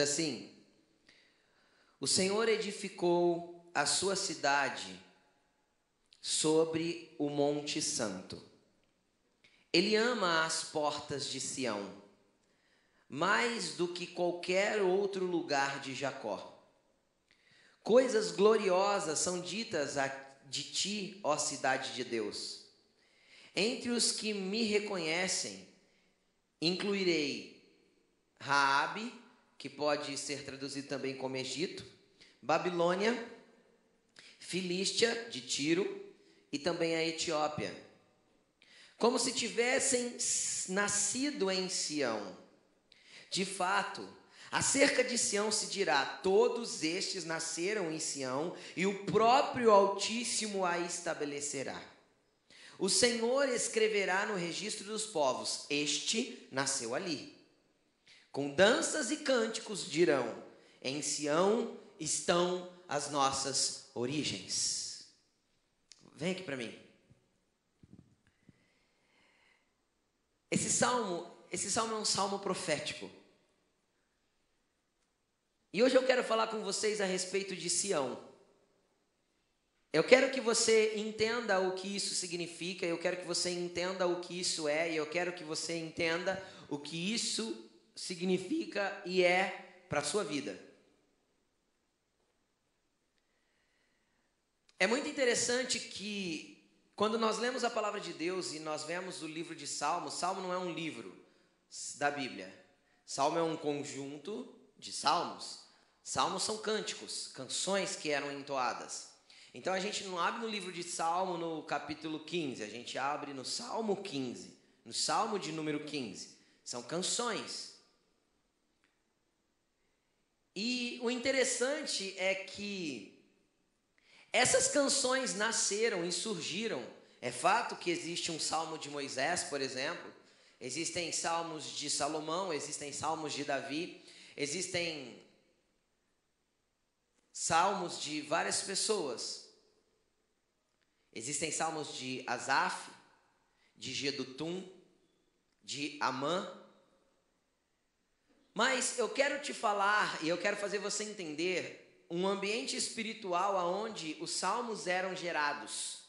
assim: O Senhor edificou a sua cidade sobre o Monte Santo. Ele ama as portas de Sião, mais do que qualquer outro lugar de Jacó. Coisas gloriosas são ditas de ti, ó cidade de Deus. Entre os que me reconhecem, incluirei Raabe, que pode ser traduzido também como Egito, Babilônia, Filístia de Tiro e também a Etiópia. Como se tivessem nascido em Sião. De fato, acerca de Sião se dirá: todos estes nasceram em Sião, e o próprio Altíssimo a estabelecerá. O Senhor escreverá no registro dos povos: Este nasceu ali. Com danças e cânticos dirão: Em Sião estão as nossas origens. Vem aqui para mim. Esse salmo, esse salmo é um salmo profético. E hoje eu quero falar com vocês a respeito de Sião. Eu quero que você entenda o que isso significa, eu quero que você entenda o que isso é, e eu quero que você entenda o que isso significa e é para a sua vida. É muito interessante que quando nós lemos a palavra de Deus e nós vemos o livro de Salmos, Salmo não é um livro da Bíblia. Salmo é um conjunto de salmos. Salmos são cânticos, canções que eram entoadas. Então a gente não abre no livro de Salmo no capítulo 15, a gente abre no Salmo 15, no Salmo de número 15. São canções. E o interessante é que essas canções nasceram e surgiram. É fato que existe um salmo de Moisés, por exemplo, existem salmos de Salomão, existem salmos de Davi, existem salmos de várias pessoas. Existem salmos de Asaf, de Gedutum, de Amã. Mas eu quero te falar e eu quero fazer você entender um ambiente espiritual aonde os salmos eram gerados.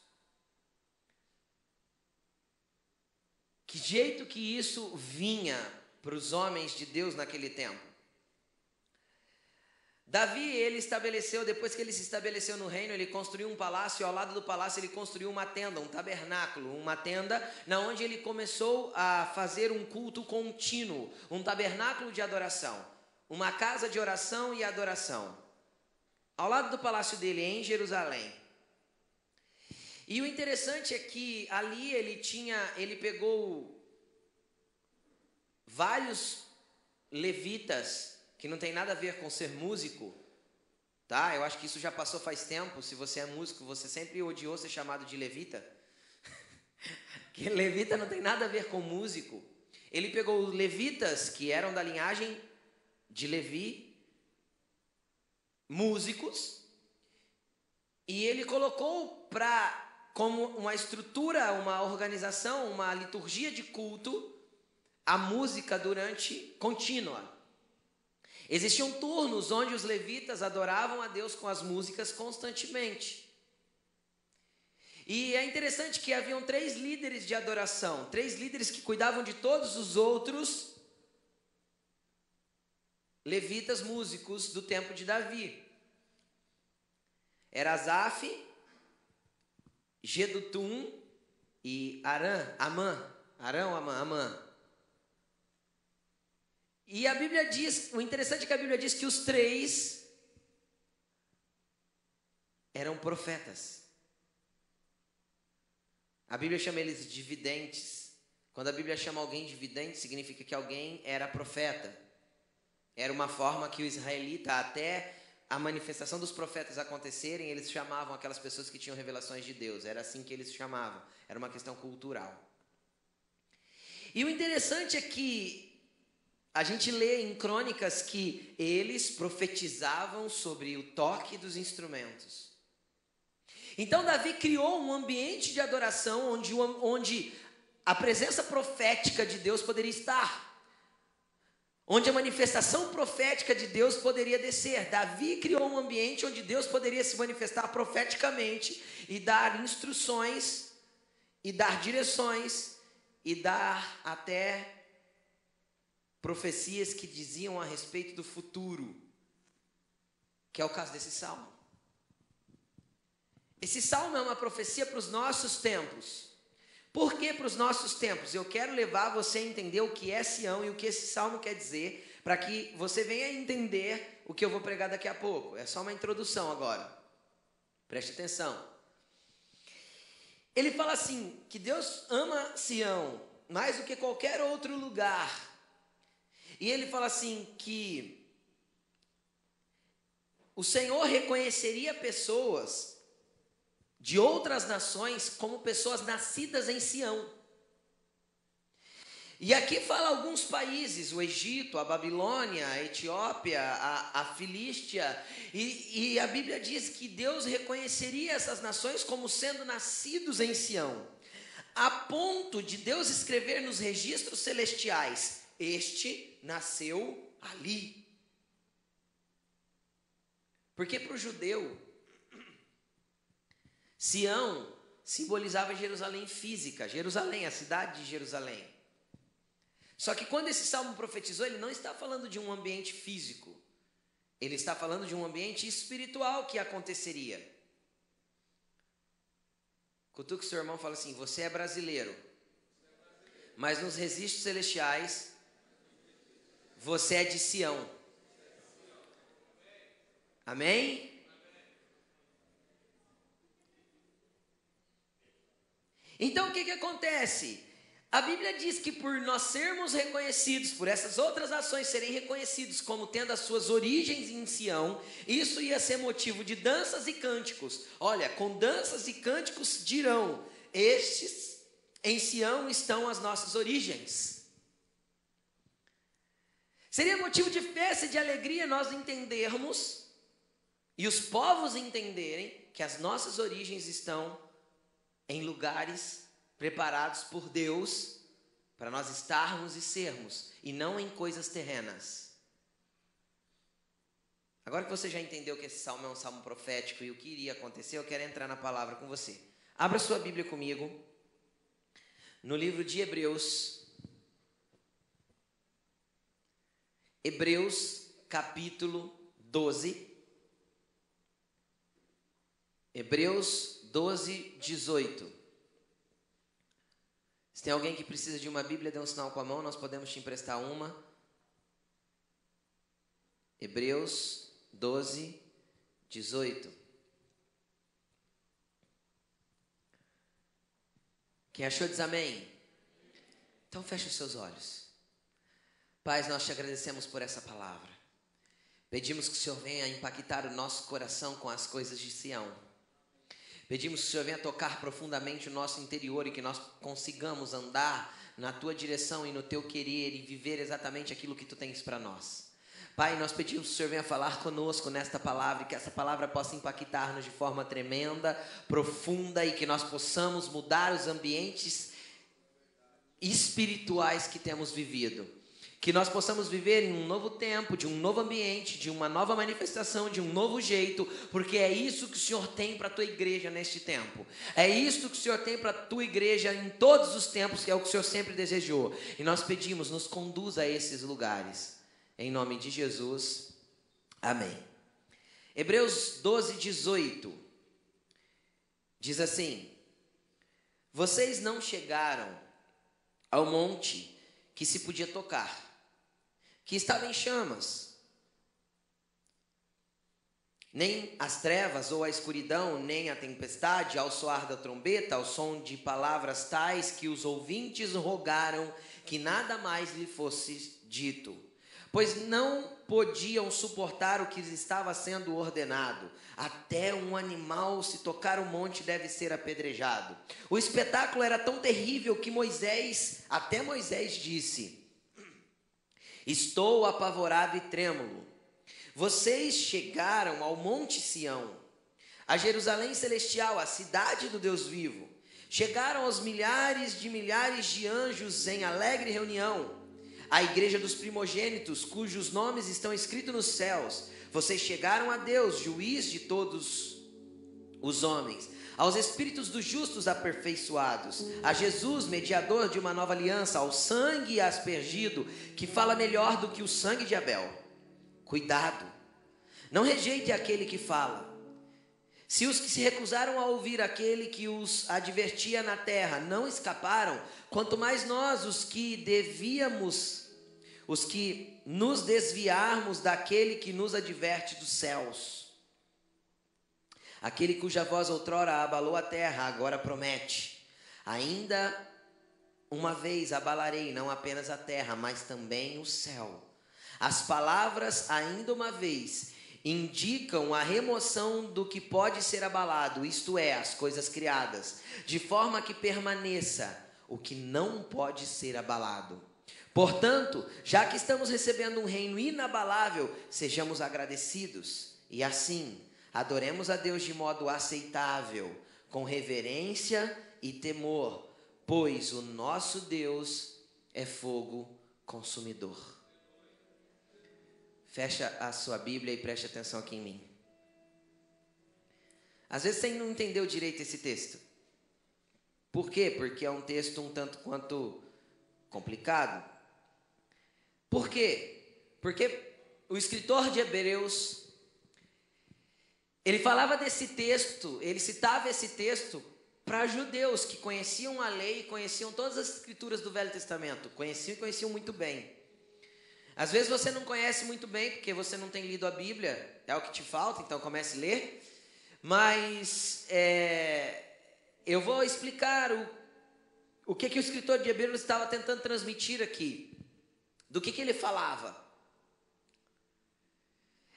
Que jeito que isso vinha para os homens de Deus naquele tempo? Davi, ele estabeleceu, depois que ele se estabeleceu no reino, ele construiu um palácio, e ao lado do palácio ele construiu uma tenda, um tabernáculo, uma tenda, na onde ele começou a fazer um culto contínuo, um tabernáculo de adoração, uma casa de oração e adoração. Ao lado do palácio dele, em Jerusalém. E o interessante é que ali ele tinha, ele pegou vários levitas que não tem nada a ver com ser músico, tá? Eu acho que isso já passou faz tempo. Se você é músico, você sempre odiou ser chamado de levita. que levita não tem nada a ver com músico. Ele pegou levitas que eram da linhagem de Levi, músicos, e ele colocou para como uma estrutura, uma organização, uma liturgia de culto, a música durante contínua. Existiam turnos onde os levitas adoravam a Deus com as músicas constantemente. E é interessante que haviam três líderes de adoração, três líderes que cuidavam de todos os outros levitas músicos do tempo de Davi. Era Asaf, Gedutum e Arã, Amã, Arão, Amã, Amã. E a Bíblia diz, o interessante é que a Bíblia diz que os três eram profetas. A Bíblia chama eles de videntes. Quando a Bíblia chama alguém de vidente, significa que alguém era profeta. Era uma forma que o israelita, até a manifestação dos profetas acontecerem, eles chamavam aquelas pessoas que tinham revelações de Deus. Era assim que eles chamavam. Era uma questão cultural. E o interessante é que a gente lê em crônicas que eles profetizavam sobre o toque dos instrumentos. Então, Davi criou um ambiente de adoração onde, onde a presença profética de Deus poderia estar. onde a manifestação profética de Deus poderia descer. Davi criou um ambiente onde Deus poderia se manifestar profeticamente e dar instruções, e dar direções, e dar até profecias que diziam a respeito do futuro, que é o caso desse salmo. Esse salmo é uma profecia para os nossos tempos. Por que para os nossos tempos? Eu quero levar você a entender o que é Sião e o que esse salmo quer dizer, para que você venha entender o que eu vou pregar daqui a pouco. É só uma introdução agora. Preste atenção. Ele fala assim: que Deus ama Sião mais do que qualquer outro lugar. E ele fala assim que o Senhor reconheceria pessoas de outras nações como pessoas nascidas em Sião. E aqui fala alguns países: o Egito, a Babilônia, a Etiópia, a, a Filístia. E, e a Bíblia diz que Deus reconheceria essas nações como sendo nascidos em Sião, a ponto de Deus escrever nos registros celestiais: Este nasceu ali. Porque para o judeu, Sião simbolizava Jerusalém física, Jerusalém, a cidade de Jerusalém. Só que quando esse salmo profetizou, ele não está falando de um ambiente físico, ele está falando de um ambiente espiritual que aconteceria. Cutuque seu irmão fala assim: Você é brasileiro, mas nos registros celestiais você é de Sião. Amém? Então o que, que acontece? A Bíblia diz que por nós sermos reconhecidos, por essas outras nações serem reconhecidos como tendo as suas origens em Sião, isso ia ser motivo de danças e cânticos. Olha, com danças e cânticos dirão: Estes em Sião estão as nossas origens. Seria motivo de festa e de alegria nós entendermos e os povos entenderem que as nossas origens estão em lugares preparados por Deus para nós estarmos e sermos, e não em coisas terrenas. Agora que você já entendeu que esse salmo é um salmo profético e o que iria acontecer, eu quero entrar na palavra com você. Abra sua Bíblia comigo no livro de Hebreus, Hebreus capítulo 12. Hebreus 12, 18. Se tem alguém que precisa de uma Bíblia, dê um sinal com a mão, nós podemos te emprestar uma. Hebreus 12, 18. Quem achou diz amém? Então feche os seus olhos. Pai, nós te agradecemos por essa palavra. Pedimos que o Senhor venha impactar o nosso coração com as coisas de Sião. Pedimos que o Senhor venha tocar profundamente o nosso interior e que nós consigamos andar na tua direção e no teu querer e viver exatamente aquilo que tu tens para nós. Pai, nós pedimos que o Senhor venha falar conosco nesta palavra e que essa palavra possa impactar-nos de forma tremenda, profunda e que nós possamos mudar os ambientes espirituais que temos vivido que nós possamos viver em um novo tempo, de um novo ambiente, de uma nova manifestação, de um novo jeito, porque é isso que o Senhor tem para a tua igreja neste tempo. É isso que o Senhor tem para a tua igreja em todos os tempos, que é o que o Senhor sempre desejou. E nós pedimos, nos conduza a esses lugares. Em nome de Jesus. Amém. Hebreus 12, 18 diz assim: Vocês não chegaram ao monte que se podia tocar que estava em chamas. Nem as trevas ou a escuridão, nem a tempestade, ao soar da trombeta, ao som de palavras tais que os ouvintes rogaram que nada mais lhe fosse dito, pois não podiam suportar o que estava sendo ordenado. Até um animal, se tocar o monte, deve ser apedrejado. O espetáculo era tão terrível que Moisés, até Moisés disse: Estou apavorado e trêmulo. Vocês chegaram ao Monte Sião, a Jerusalém celestial, a cidade do Deus vivo. Chegaram aos milhares de milhares de anjos em alegre reunião, a igreja dos primogênitos, cujos nomes estão escritos nos céus. Vocês chegaram a Deus, juiz de todos os homens, aos espíritos dos justos aperfeiçoados, a Jesus, mediador de uma nova aliança, ao sangue aspergido, que fala melhor do que o sangue de Abel. Cuidado, não rejeite aquele que fala. Se os que se recusaram a ouvir aquele que os advertia na terra não escaparam, quanto mais nós, os que devíamos, os que nos desviarmos daquele que nos adverte dos céus. Aquele cuja voz outrora abalou a terra, agora promete: ainda uma vez abalarei não apenas a terra, mas também o céu. As palavras, ainda uma vez, indicam a remoção do que pode ser abalado, isto é, as coisas criadas, de forma que permaneça o que não pode ser abalado. Portanto, já que estamos recebendo um reino inabalável, sejamos agradecidos e assim adoremos a Deus de modo aceitável, com reverência e temor, pois o nosso Deus é fogo consumidor. Fecha a sua Bíblia e preste atenção aqui em mim. Às vezes você não entendeu direito esse texto. Por quê? Porque é um texto um tanto quanto complicado. Por quê? Porque o escritor de Hebreus ele falava desse texto, ele citava esse texto para judeus que conheciam a lei, conheciam todas as escrituras do Velho Testamento, conheciam e conheciam muito bem. Às vezes você não conhece muito bem, porque você não tem lido a Bíblia, é o que te falta, então comece a ler. Mas é, eu vou explicar o, o que, que o escritor de Hebreus estava tentando transmitir aqui. Do que, que ele falava.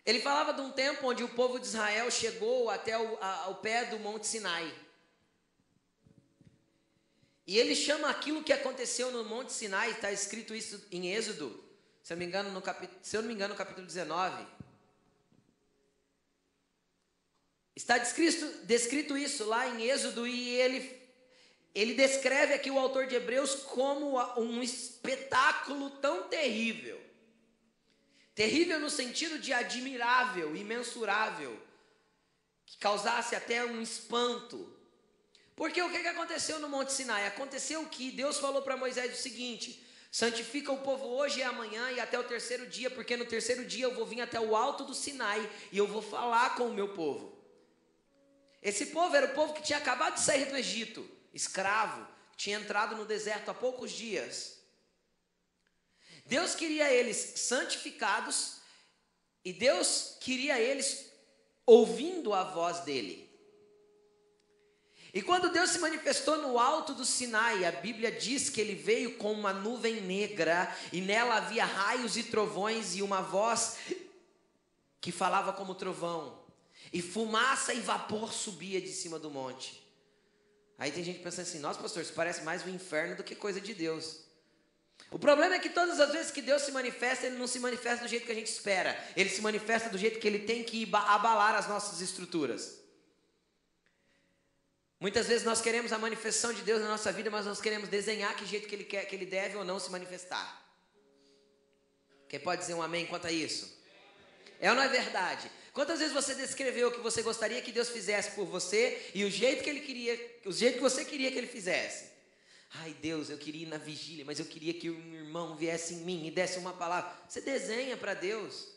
Ele falava de um tempo onde o povo de Israel chegou até o a, ao pé do Monte Sinai. E ele chama aquilo que aconteceu no Monte Sinai, está escrito isso em Êxodo, se eu, me engano, no se eu não me engano, no capítulo 19. Está descrito, descrito isso lá em Êxodo e ele, ele descreve aqui o autor de Hebreus como um espetáculo tão terrível. Terrível no sentido de admirável, imensurável, que causasse até um espanto. Porque o que aconteceu no Monte Sinai? Aconteceu que Deus falou para Moisés o seguinte: Santifica o povo hoje e amanhã e até o terceiro dia, porque no terceiro dia eu vou vir até o alto do Sinai e eu vou falar com o meu povo. Esse povo era o povo que tinha acabado de sair do Egito, escravo, tinha entrado no deserto há poucos dias. Deus queria eles santificados e Deus queria eles ouvindo a voz dele. E quando Deus se manifestou no alto do Sinai, a Bíblia diz que ele veio com uma nuvem negra, e nela havia raios e trovões, e uma voz que falava como trovão, e fumaça e vapor subia de cima do monte. Aí tem gente pensando assim: nossa, pastor, isso parece mais o inferno do que coisa de Deus. O problema é que todas as vezes que Deus se manifesta, Ele não se manifesta do jeito que a gente espera, Ele se manifesta do jeito que Ele tem que abalar as nossas estruturas. Muitas vezes nós queremos a manifestação de Deus na nossa vida, mas nós queremos desenhar que jeito que ele quer, que ele deve ou não se manifestar. Quem pode dizer um amém quanto a isso? É ou não é verdade? Quantas vezes você descreveu o que você gostaria que Deus fizesse por você e o jeito que ele queria, o jeito que você queria que ele fizesse? Ai, Deus, eu queria ir na vigília, mas eu queria que um irmão viesse em mim e desse uma palavra. Você desenha para Deus.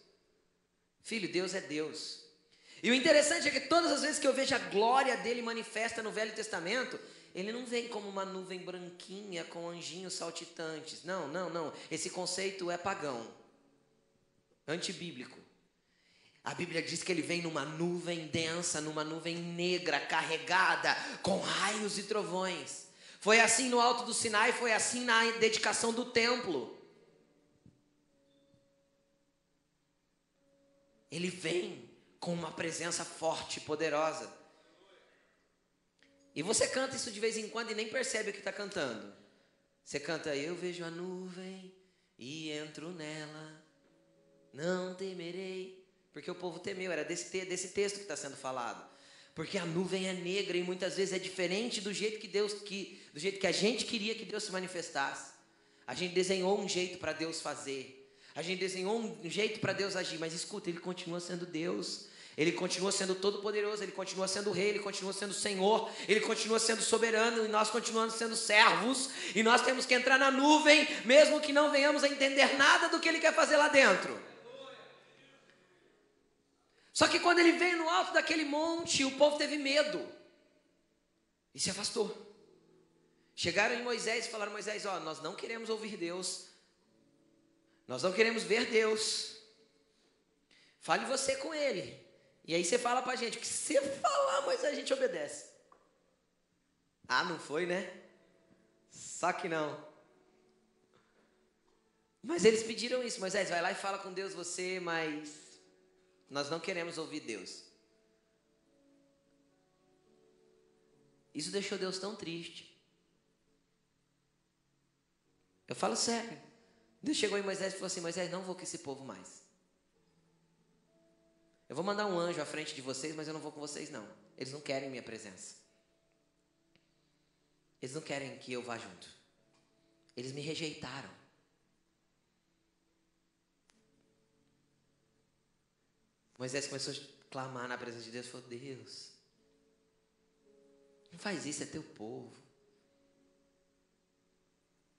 Filho, Deus é Deus. E o interessante é que todas as vezes que eu vejo a glória dele manifesta no Velho Testamento, ele não vem como uma nuvem branquinha com anjinhos saltitantes. Não, não, não. Esse conceito é pagão, antibíblico. A Bíblia diz que ele vem numa nuvem densa, numa nuvem negra, carregada, com raios e trovões. Foi assim no alto do Sinai, foi assim na dedicação do templo. Ele vem com uma presença forte, poderosa. E você canta isso de vez em quando e nem percebe o que está cantando. Você canta, eu vejo a nuvem e entro nela, não temerei. Porque o povo temeu, era desse, desse texto que está sendo falado. Porque a nuvem é negra e muitas vezes é diferente do jeito que Deus que, do jeito que a gente queria que Deus se manifestasse. A gente desenhou um jeito para Deus fazer. A gente desenhou um jeito para Deus agir, mas escuta, Ele continua sendo Deus. Ele continua sendo todo-poderoso, Ele continua sendo Rei, Ele continua sendo Senhor, Ele continua sendo soberano e nós continuamos sendo servos. E nós temos que entrar na nuvem, mesmo que não venhamos a entender nada do que Ele quer fazer lá dentro. Só que quando Ele veio no alto daquele monte, o povo teve medo e se afastou. Chegaram em Moisés e falaram: Moisés, ó, nós não queremos ouvir Deus, nós não queremos ver Deus. Fale você com ele. E aí você fala para a gente: o que você falar, Moisés, a gente obedece. Ah, não foi, né? Só que não. Mas eles pediram isso, Moisés, vai lá e fala com Deus você, mas nós não queremos ouvir Deus. Isso deixou Deus tão triste. Eu falo sério. Deus chegou em Moisés e falou assim: Moisés, não vou com esse povo mais. Eu vou mandar um anjo à frente de vocês, mas eu não vou com vocês, não. Eles não querem minha presença. Eles não querem que eu vá junto. Eles me rejeitaram. Moisés começou a clamar na presença de Deus. Falou: Deus, não faz isso, é teu povo.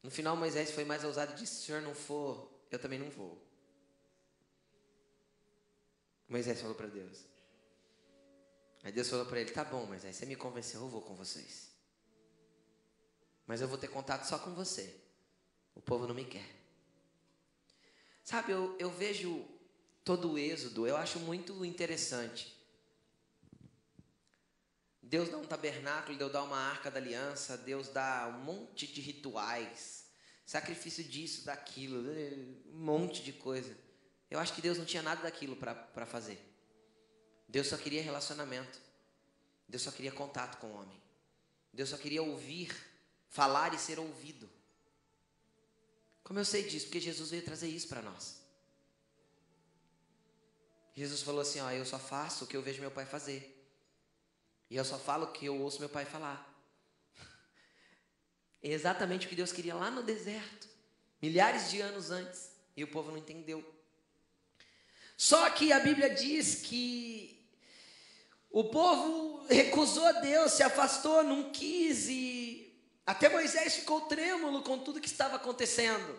No final, Moisés foi mais ousado e disse: Se o senhor não for, eu também não vou. Moisés falou para Deus. Aí Deus falou para ele: Tá bom, Moisés, você me convenceu, eu vou com vocês. Mas eu vou ter contato só com você. O povo não me quer. Sabe, eu, eu vejo todo o êxodo, eu acho muito interessante. Deus dá um tabernáculo, Deus dá uma arca da aliança, Deus dá um monte de rituais, sacrifício disso, daquilo, um monte de coisa. Eu acho que Deus não tinha nada daquilo para fazer. Deus só queria relacionamento. Deus só queria contato com o homem. Deus só queria ouvir, falar e ser ouvido. Como eu sei disso? Porque Jesus veio trazer isso para nós. Jesus falou assim: Ó, eu só faço o que eu vejo meu pai fazer. E eu só falo que eu ouço meu pai falar. É exatamente o que Deus queria lá no deserto, milhares de anos antes, e o povo não entendeu. Só que a Bíblia diz que o povo recusou Deus, se afastou, não quis, e até Moisés ficou trêmulo com tudo que estava acontecendo.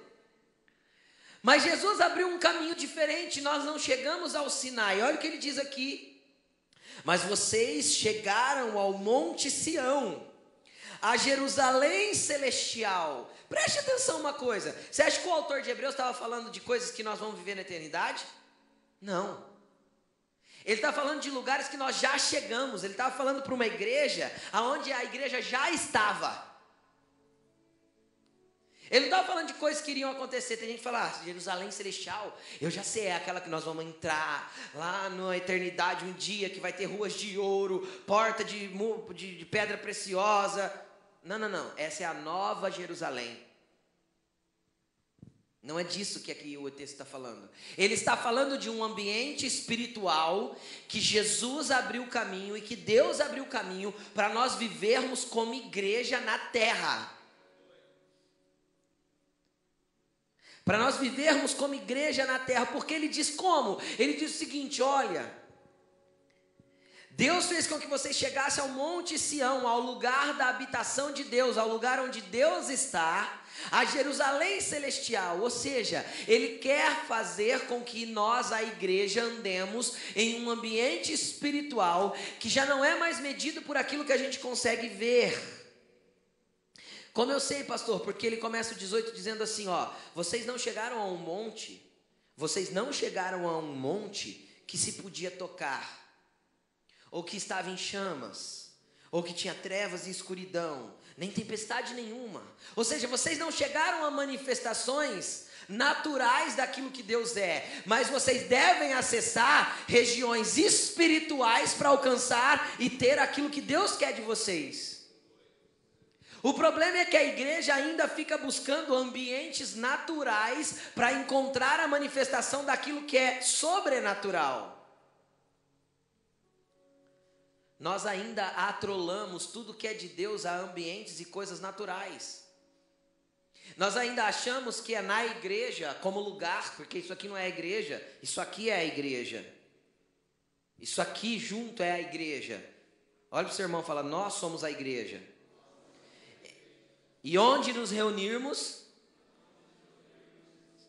Mas Jesus abriu um caminho diferente, nós não chegamos ao Sinai. Olha o que ele diz aqui, mas vocês chegaram ao Monte Sião, a Jerusalém celestial. Preste atenção uma coisa. Você acha que o autor de Hebreus estava falando de coisas que nós vamos viver na eternidade? Não. Ele está falando de lugares que nós já chegamos. Ele estava falando para uma igreja aonde a igreja já estava. Ele não estava falando de coisas que iriam acontecer. Tem gente que fala, ah, Jerusalém Celestial, eu já sei, é aquela que nós vamos entrar lá na eternidade um dia, que vai ter ruas de ouro, porta de, de, de pedra preciosa. Não, não, não. Essa é a nova Jerusalém. Não é disso que aqui o texto está falando. Ele está falando de um ambiente espiritual que Jesus abriu o caminho e que Deus abriu o caminho para nós vivermos como igreja na terra. Para nós vivermos como igreja na terra, porque ele diz como? Ele diz o seguinte: olha, Deus fez com que vocês chegassem ao Monte Sião, ao lugar da habitação de Deus, ao lugar onde Deus está, a Jerusalém celestial, ou seja, Ele quer fazer com que nós, a igreja, andemos em um ambiente espiritual que já não é mais medido por aquilo que a gente consegue ver como eu sei, pastor? Porque ele começa o 18 dizendo assim: ó, vocês não chegaram a um monte, vocês não chegaram a um monte que se podia tocar, ou que estava em chamas, ou que tinha trevas e escuridão, nem tempestade nenhuma. Ou seja, vocês não chegaram a manifestações naturais daquilo que Deus é, mas vocês devem acessar regiões espirituais para alcançar e ter aquilo que Deus quer de vocês. O problema é que a igreja ainda fica buscando ambientes naturais para encontrar a manifestação daquilo que é sobrenatural. Nós ainda atrolamos tudo que é de Deus a ambientes e coisas naturais. Nós ainda achamos que é na igreja como lugar, porque isso aqui não é igreja, isso aqui é a igreja. Isso aqui junto é a igreja. Olha para o seu irmão e fala: Nós somos a igreja. E onde nos reunirmos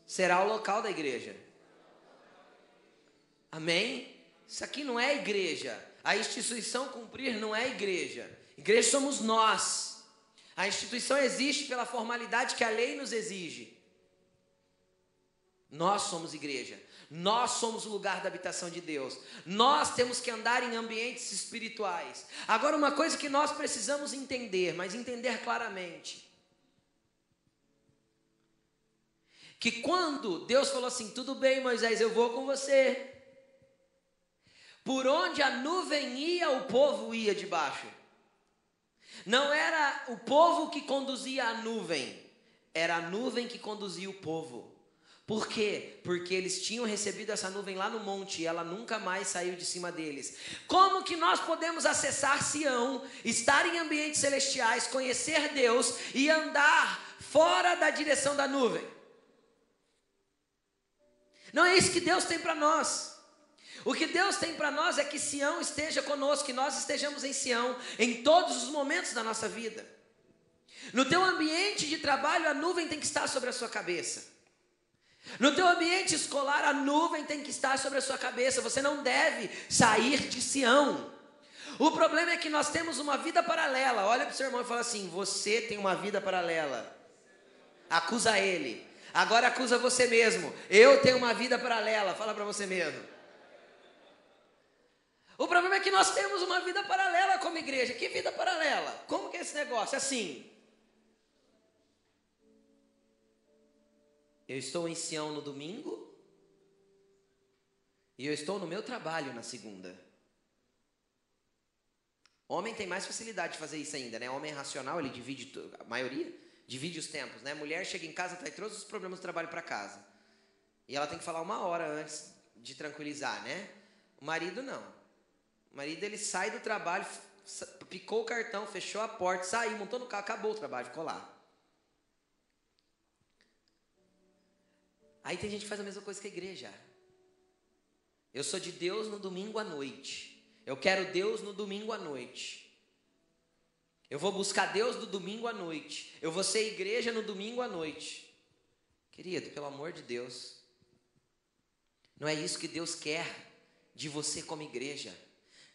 será o local da igreja. Amém? Isso aqui não é igreja. A instituição cumprir não é igreja. Igreja somos nós. A instituição existe pela formalidade que a lei nos exige. Nós somos igreja. Nós somos o lugar da habitação de Deus. Nós temos que andar em ambientes espirituais. Agora, uma coisa que nós precisamos entender, mas entender claramente. Que quando Deus falou assim: tudo bem, Moisés, eu vou com você. Por onde a nuvem ia, o povo ia debaixo. Não era o povo que conduzia a nuvem, era a nuvem que conduzia o povo. Por quê? Porque eles tinham recebido essa nuvem lá no monte e ela nunca mais saiu de cima deles. Como que nós podemos acessar Sião, estar em ambientes celestiais, conhecer Deus e andar fora da direção da nuvem? Não é isso que Deus tem para nós. O que Deus tem para nós é que Sião esteja conosco, que nós estejamos em Sião em todos os momentos da nossa vida. No teu ambiente de trabalho, a nuvem tem que estar sobre a sua cabeça. No teu ambiente escolar, a nuvem tem que estar sobre a sua cabeça. Você não deve sair de Sião. O problema é que nós temos uma vida paralela. Olha para o seu irmão e fala assim: Você tem uma vida paralela. Acusa ele. Agora acusa você mesmo. Eu tenho uma vida paralela. Fala para você mesmo. O problema é que nós temos uma vida paralela como igreja. Que vida paralela? Como que é esse negócio? Assim. Eu estou em Sião no domingo e eu estou no meu trabalho na segunda. Homem tem mais facilidade de fazer isso ainda, né? Homem é racional, ele divide a maioria divide os tempos, né? Mulher chega em casa, traz todos os problemas do trabalho para casa. E ela tem que falar uma hora antes de tranquilizar, né? O marido não. O marido ele sai do trabalho, picou o cartão, fechou a porta, saiu, montou no carro, acabou o trabalho, ficou lá. Aí tem gente que faz a mesma coisa que a igreja. Eu sou de Deus no domingo à noite. Eu quero Deus no domingo à noite. Eu vou buscar Deus no domingo à noite. Eu vou ser igreja no domingo à noite. Querido, pelo amor de Deus. Não é isso que Deus quer de você como igreja.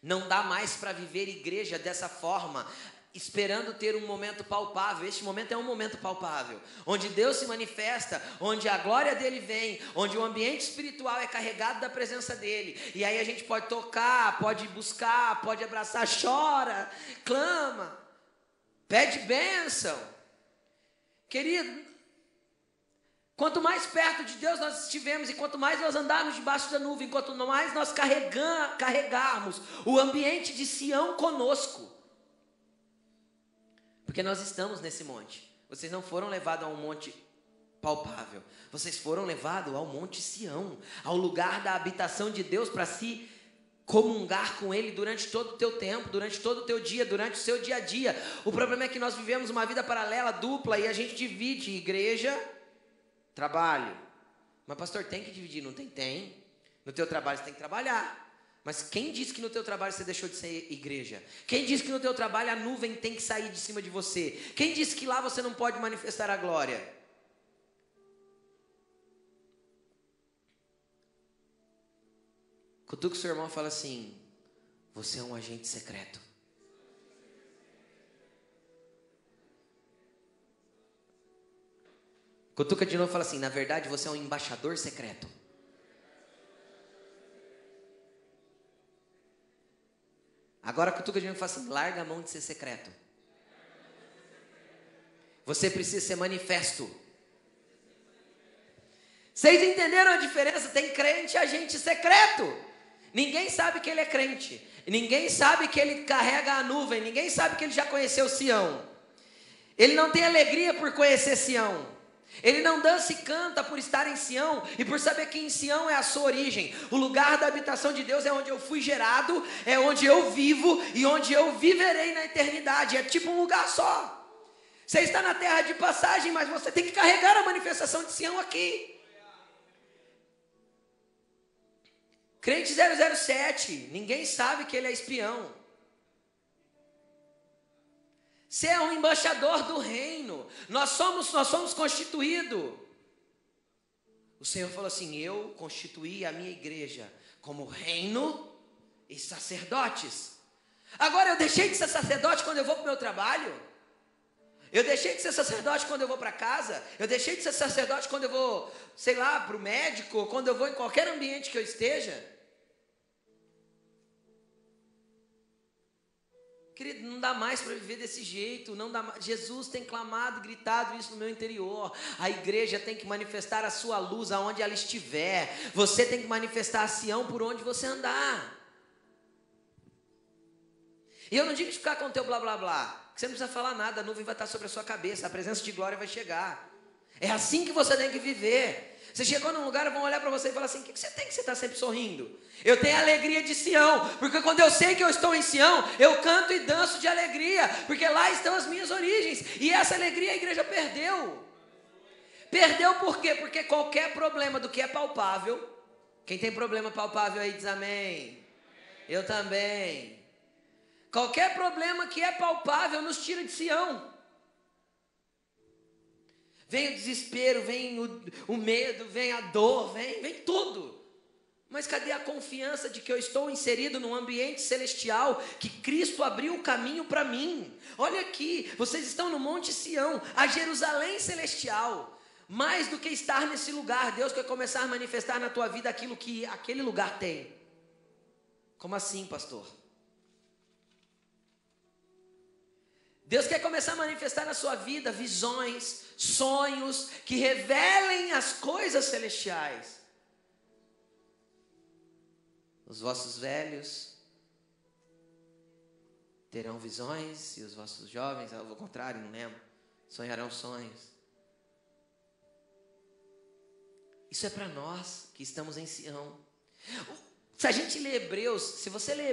Não dá mais para viver igreja dessa forma, esperando ter um momento palpável. Este momento é um momento palpável, onde Deus se manifesta, onde a glória dele vem, onde o ambiente espiritual é carregado da presença dele. E aí a gente pode tocar, pode buscar, pode abraçar, chora, clama, pede bênção. Querido, Quanto mais perto de Deus nós estivermos e quanto mais nós andarmos debaixo da nuvem, quanto mais nós carregar, carregarmos o ambiente de Sião conosco. Porque nós estamos nesse monte. Vocês não foram levados a um monte palpável. Vocês foram levados ao monte Sião, ao lugar da habitação de Deus para se comungar com Ele durante todo o teu tempo, durante todo o teu dia, durante o seu dia a dia. O problema é que nós vivemos uma vida paralela, dupla, e a gente divide igreja Trabalho. Mas pastor, tem que dividir? Não tem? Tem. No teu trabalho você tem que trabalhar. Mas quem disse que no teu trabalho você deixou de ser igreja? Quem disse que no teu trabalho a nuvem tem que sair de cima de você? Quem disse que lá você não pode manifestar a glória? Cutuca o seu irmão fala assim: Você é um agente secreto. Cutuca de novo e fala assim: na verdade você é um embaixador secreto. Agora cutuca de novo e fala assim: larga a mão de ser secreto. Você precisa ser manifesto. Vocês entenderam a diferença? Tem crente e agente secreto. Ninguém sabe que ele é crente. Ninguém sabe que ele carrega a nuvem. Ninguém sabe que ele já conheceu Sião. Ele não tem alegria por conhecer Sião. Ele não dança e canta por estar em Sião e por saber que em Sião é a sua origem. O lugar da habitação de Deus é onde eu fui gerado, é onde eu vivo e onde eu viverei na eternidade. É tipo um lugar só. Você está na terra de passagem, mas você tem que carregar a manifestação de Sião aqui. Crente 007, ninguém sabe que ele é espião. Você é um embaixador do reino. Nós somos, nós somos constituídos. O Senhor falou assim: Eu constituí a minha igreja como reino e sacerdotes. Agora eu deixei de ser sacerdote quando eu vou para o meu trabalho. Eu deixei de ser sacerdote quando eu vou para casa. Eu deixei de ser sacerdote quando eu vou, sei lá, para o médico, quando eu vou em qualquer ambiente que eu esteja. Querido, não dá mais para viver desse jeito, não dá Jesus tem clamado, gritado isso no meu interior. A igreja tem que manifestar a sua luz aonde ela estiver. Você tem que manifestar a Sião por onde você andar. E eu não digo de ficar com o teu blá blá blá, que você não precisa falar nada, a nuvem vai estar sobre a sua cabeça, a presença de glória vai chegar. É assim que você tem que viver. Você chegou num lugar, vão olhar para você e falar assim: o que você tem que você está sempre sorrindo? Eu tenho a alegria de Sião, porque quando eu sei que eu estou em Sião, eu canto e danço de alegria, porque lá estão as minhas origens, e essa alegria a igreja perdeu. Perdeu por quê? Porque qualquer problema do que é palpável, quem tem problema palpável aí diz amém. Eu também. Qualquer problema que é palpável nos tira de Sião. Vem o desespero, vem o, o medo, vem a dor, vem, vem tudo. Mas cadê a confiança de que eu estou inserido num ambiente celestial, que Cristo abriu o caminho para mim? Olha aqui, vocês estão no Monte Sião, a Jerusalém celestial. Mais do que estar nesse lugar, Deus quer começar a manifestar na tua vida aquilo que aquele lugar tem. Como assim, pastor? Deus quer começar a manifestar na sua vida visões, sonhos que revelem as coisas celestiais. Os vossos velhos terão visões e os vossos jovens, ao contrário, não lembro, sonharão sonhos. Isso é para nós que estamos em Sião. Se a gente lê Hebreus, se você lê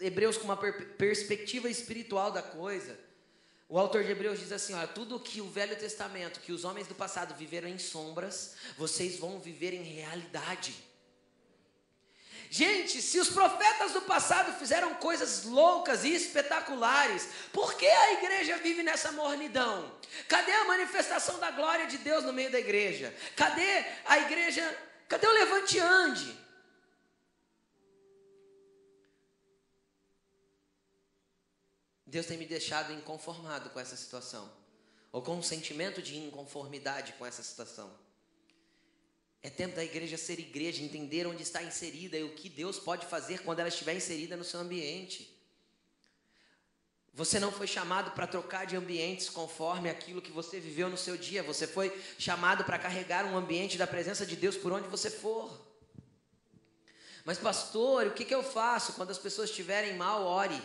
Hebreus com uma perspectiva espiritual da coisa, o autor de Hebreus diz assim: olha, tudo que o Velho Testamento, que os homens do passado viveram em sombras, vocês vão viver em realidade. Gente, se os profetas do passado fizeram coisas loucas e espetaculares, por que a igreja vive nessa mornidão? Cadê a manifestação da glória de Deus no meio da igreja? Cadê a igreja? Cadê o levante ande? Deus tem me deixado inconformado com essa situação, ou com um sentimento de inconformidade com essa situação. É tempo da igreja ser igreja, entender onde está inserida e o que Deus pode fazer quando ela estiver inserida no seu ambiente. Você não foi chamado para trocar de ambientes conforme aquilo que você viveu no seu dia. Você foi chamado para carregar um ambiente da presença de Deus por onde você for. Mas, pastor, o que, que eu faço quando as pessoas estiverem mal? Ore.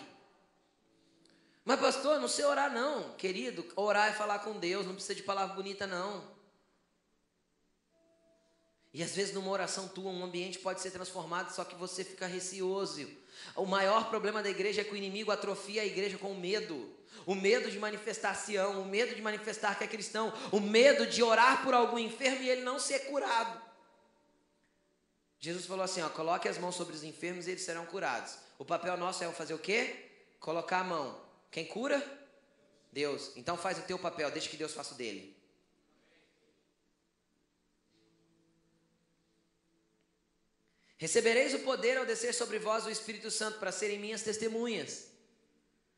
Mas, pastor, não sei orar, não. Querido, orar é falar com Deus, não precisa de palavra bonita, não. E às vezes, numa oração tua, um ambiente pode ser transformado, só que você fica receoso. O maior problema da igreja é que o inimigo atrofia a igreja com medo. O medo de manifestar Sião, o medo de manifestar que é cristão, o medo de orar por algum enfermo e ele não ser curado. Jesus falou assim: ó, coloque as mãos sobre os enfermos e eles serão curados. O papel nosso é fazer o quê? Colocar a mão. Quem cura? Deus. Então faz o teu papel, deixa que Deus faça o dele. Recebereis o poder ao descer sobre vós o Espírito Santo para serem minhas testemunhas.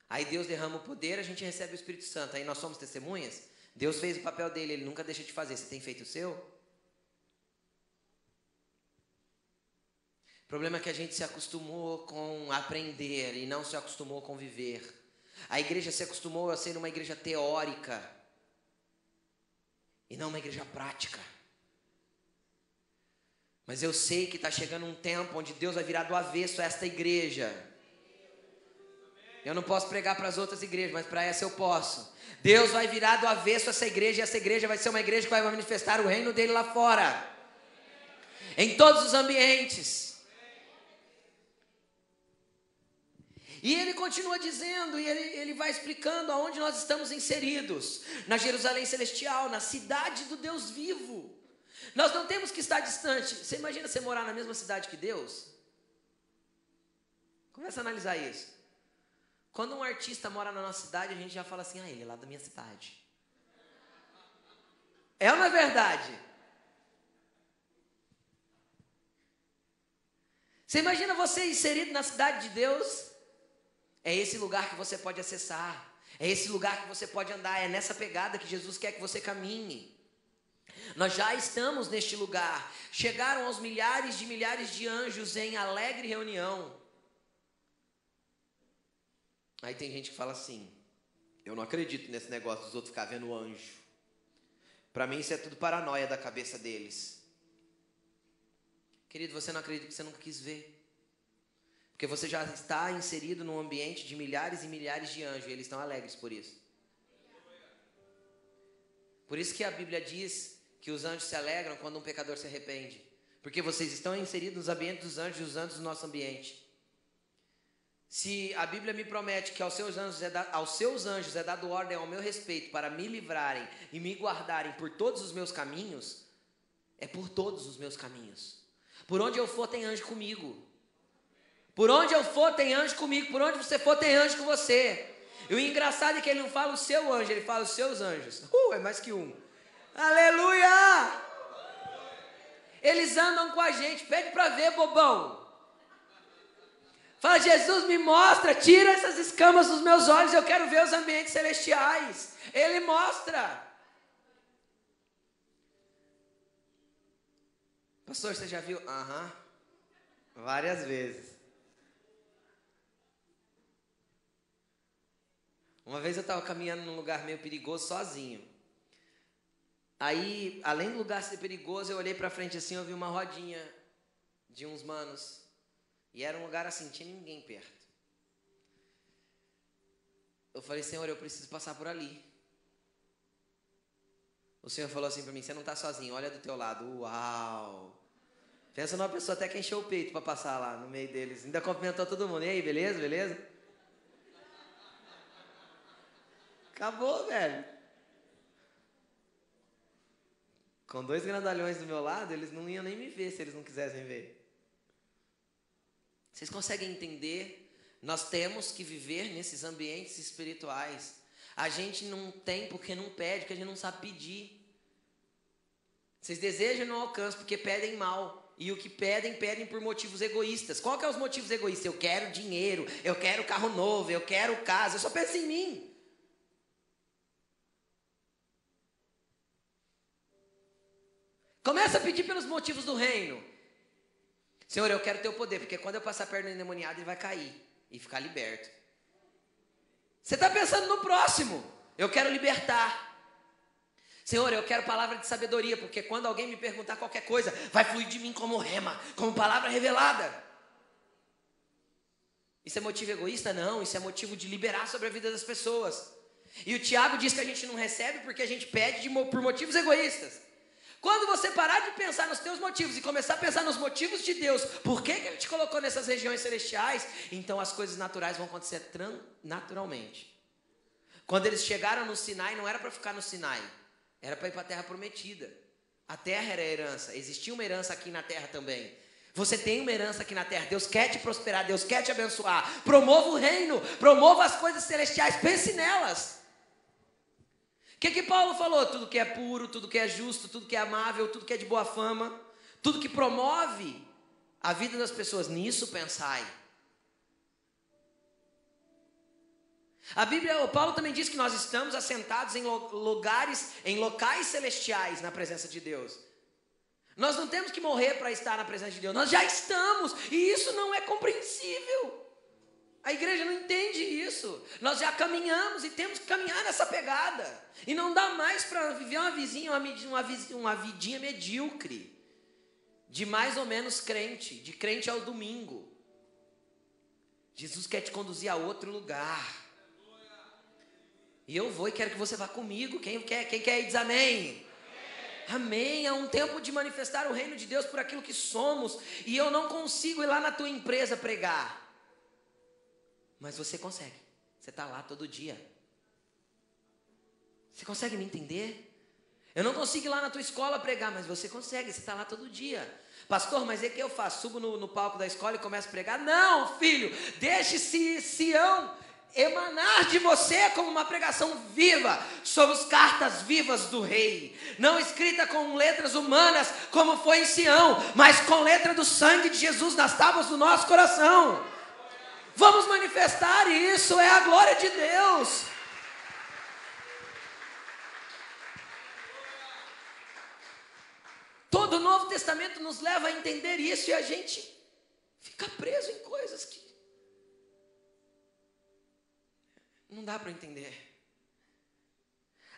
Aí Deus derrama o poder, a gente recebe o Espírito Santo. Aí nós somos testemunhas. Deus fez o papel dele, ele nunca deixa de fazer. Você tem feito o seu? O problema é que a gente se acostumou com aprender e não se acostumou com viver. A igreja se acostumou a ser uma igreja teórica e não uma igreja prática. Mas eu sei que está chegando um tempo onde Deus vai virar do avesso a esta igreja. Eu não posso pregar para as outras igrejas, mas para essa eu posso. Deus vai virar do avesso essa igreja e essa igreja vai ser uma igreja que vai manifestar o reino dele lá fora. Em todos os ambientes. E ele continua dizendo, e ele, ele vai explicando aonde nós estamos inseridos: na Jerusalém Celestial, na cidade do Deus vivo. Nós não temos que estar distante. Você imagina você morar na mesma cidade que Deus? Começa a analisar isso. Quando um artista mora na nossa cidade, a gente já fala assim: ah, ele é lá da minha cidade. É não é verdade? Você imagina você inserido na cidade de Deus? É esse lugar que você pode acessar. É esse lugar que você pode andar. É nessa pegada que Jesus quer que você caminhe. Nós já estamos neste lugar. Chegaram aos milhares de milhares de anjos em alegre reunião. Aí tem gente que fala assim: Eu não acredito nesse negócio dos outros ficar vendo anjo. Para mim isso é tudo paranoia da cabeça deles. Querido, você não acredita que você nunca quis ver. Porque você já está inserido num ambiente de milhares e milhares de anjos e eles estão alegres por isso. Por isso que a Bíblia diz que os anjos se alegram quando um pecador se arrepende. Porque vocês estão inseridos nos ambientes dos anjos e os anjos do nosso ambiente. Se a Bíblia me promete que aos seus, anjos é da, aos seus anjos é dado ordem ao meu respeito para me livrarem e me guardarem por todos os meus caminhos, é por todos os meus caminhos. Por onde eu for, tem anjo comigo. Por onde eu for, tem anjo comigo. Por onde você for, tem anjo com você. E o engraçado é que ele não fala o seu anjo, ele fala os seus anjos. Uh, é mais que um. Aleluia! Eles andam com a gente. Pede para ver, bobão. Fala, Jesus, me mostra, tira essas escamas dos meus olhos, eu quero ver os ambientes celestiais. Ele mostra. Pastor, você já viu? Aham. Uhum. Várias vezes. Uma vez eu estava caminhando num lugar meio perigoso sozinho. Aí, além do lugar ser perigoso, eu olhei para frente assim, eu vi uma rodinha de uns manos. E era um lugar assim, tinha ninguém perto. Eu falei, Senhor, eu preciso passar por ali. O Senhor falou assim para mim: Você não está sozinho, olha do teu lado. Uau! Pensa numa pessoa até que encheu o peito para passar lá no meio deles. Ainda cumprimentou todo mundo. E aí, beleza? Beleza? Acabou, velho. Com dois grandalhões do meu lado, eles não iam nem me ver se eles não quisessem ver. Vocês conseguem entender? Nós temos que viver nesses ambientes espirituais. A gente não tem porque não pede, porque a gente não sabe pedir. Vocês desejam e não alcançam porque pedem mal. E o que pedem, pedem por motivos egoístas. Qual que é os motivos egoístas? Eu quero dinheiro, eu quero carro novo, eu quero casa, eu só penso em mim. Começa a pedir pelos motivos do reino. Senhor, eu quero teu poder, porque quando eu passar perto do endemoniado, ele vai cair e ficar liberto. Você está pensando no próximo. Eu quero libertar. Senhor, eu quero palavra de sabedoria, porque quando alguém me perguntar qualquer coisa, vai fluir de mim como rema, como palavra revelada. Isso é motivo egoísta? Não, isso é motivo de liberar sobre a vida das pessoas. E o Tiago diz que a gente não recebe porque a gente pede de, por motivos egoístas. Quando você parar de pensar nos teus motivos e começar a pensar nos motivos de Deus, por que, que Ele te colocou nessas regiões celestiais, então as coisas naturais vão acontecer naturalmente. Quando eles chegaram no Sinai, não era para ficar no Sinai, era para ir para a terra prometida. A terra era a herança, existia uma herança aqui na terra também. Você tem uma herança aqui na terra. Deus quer te prosperar, Deus quer te abençoar. Promova o reino, promova as coisas celestiais, pense nelas. O que, que Paulo falou? Tudo que é puro, tudo que é justo, tudo que é amável, tudo que é de boa fama, tudo que promove a vida das pessoas, nisso pensai. A Bíblia, o Paulo também diz que nós estamos assentados em lugares, em locais celestiais na presença de Deus. Nós não temos que morrer para estar na presença de Deus, nós já estamos, e isso não é compreensível. A igreja não entende isso. Nós já caminhamos e temos que caminhar nessa pegada. E não dá mais para viver uma vizinha, uma, uma, uma vidinha medíocre. De mais ou menos crente, de crente ao domingo. Jesus quer te conduzir a outro lugar. E eu vou e quero que você vá comigo. Quem quer, quem quer ir diz amém. Amém. É um tempo de manifestar o reino de Deus por aquilo que somos. E eu não consigo ir lá na tua empresa pregar. Mas você consegue. Você está lá todo dia. Você consegue me entender? Eu não consigo ir lá na tua escola pregar, mas você consegue, você está lá todo dia. Pastor, mas é que eu faço? Subo no, no palco da escola e começo a pregar? Não, filho, deixe-se Sião emanar de você como uma pregação viva, as cartas vivas do rei, não escrita com letras humanas, como foi em Sião, mas com letra do sangue de Jesus nas tábuas do nosso coração. Vamos manifestar isso, é a glória de Deus. Todo o Novo Testamento nos leva a entender isso e a gente fica preso em coisas que não dá para entender.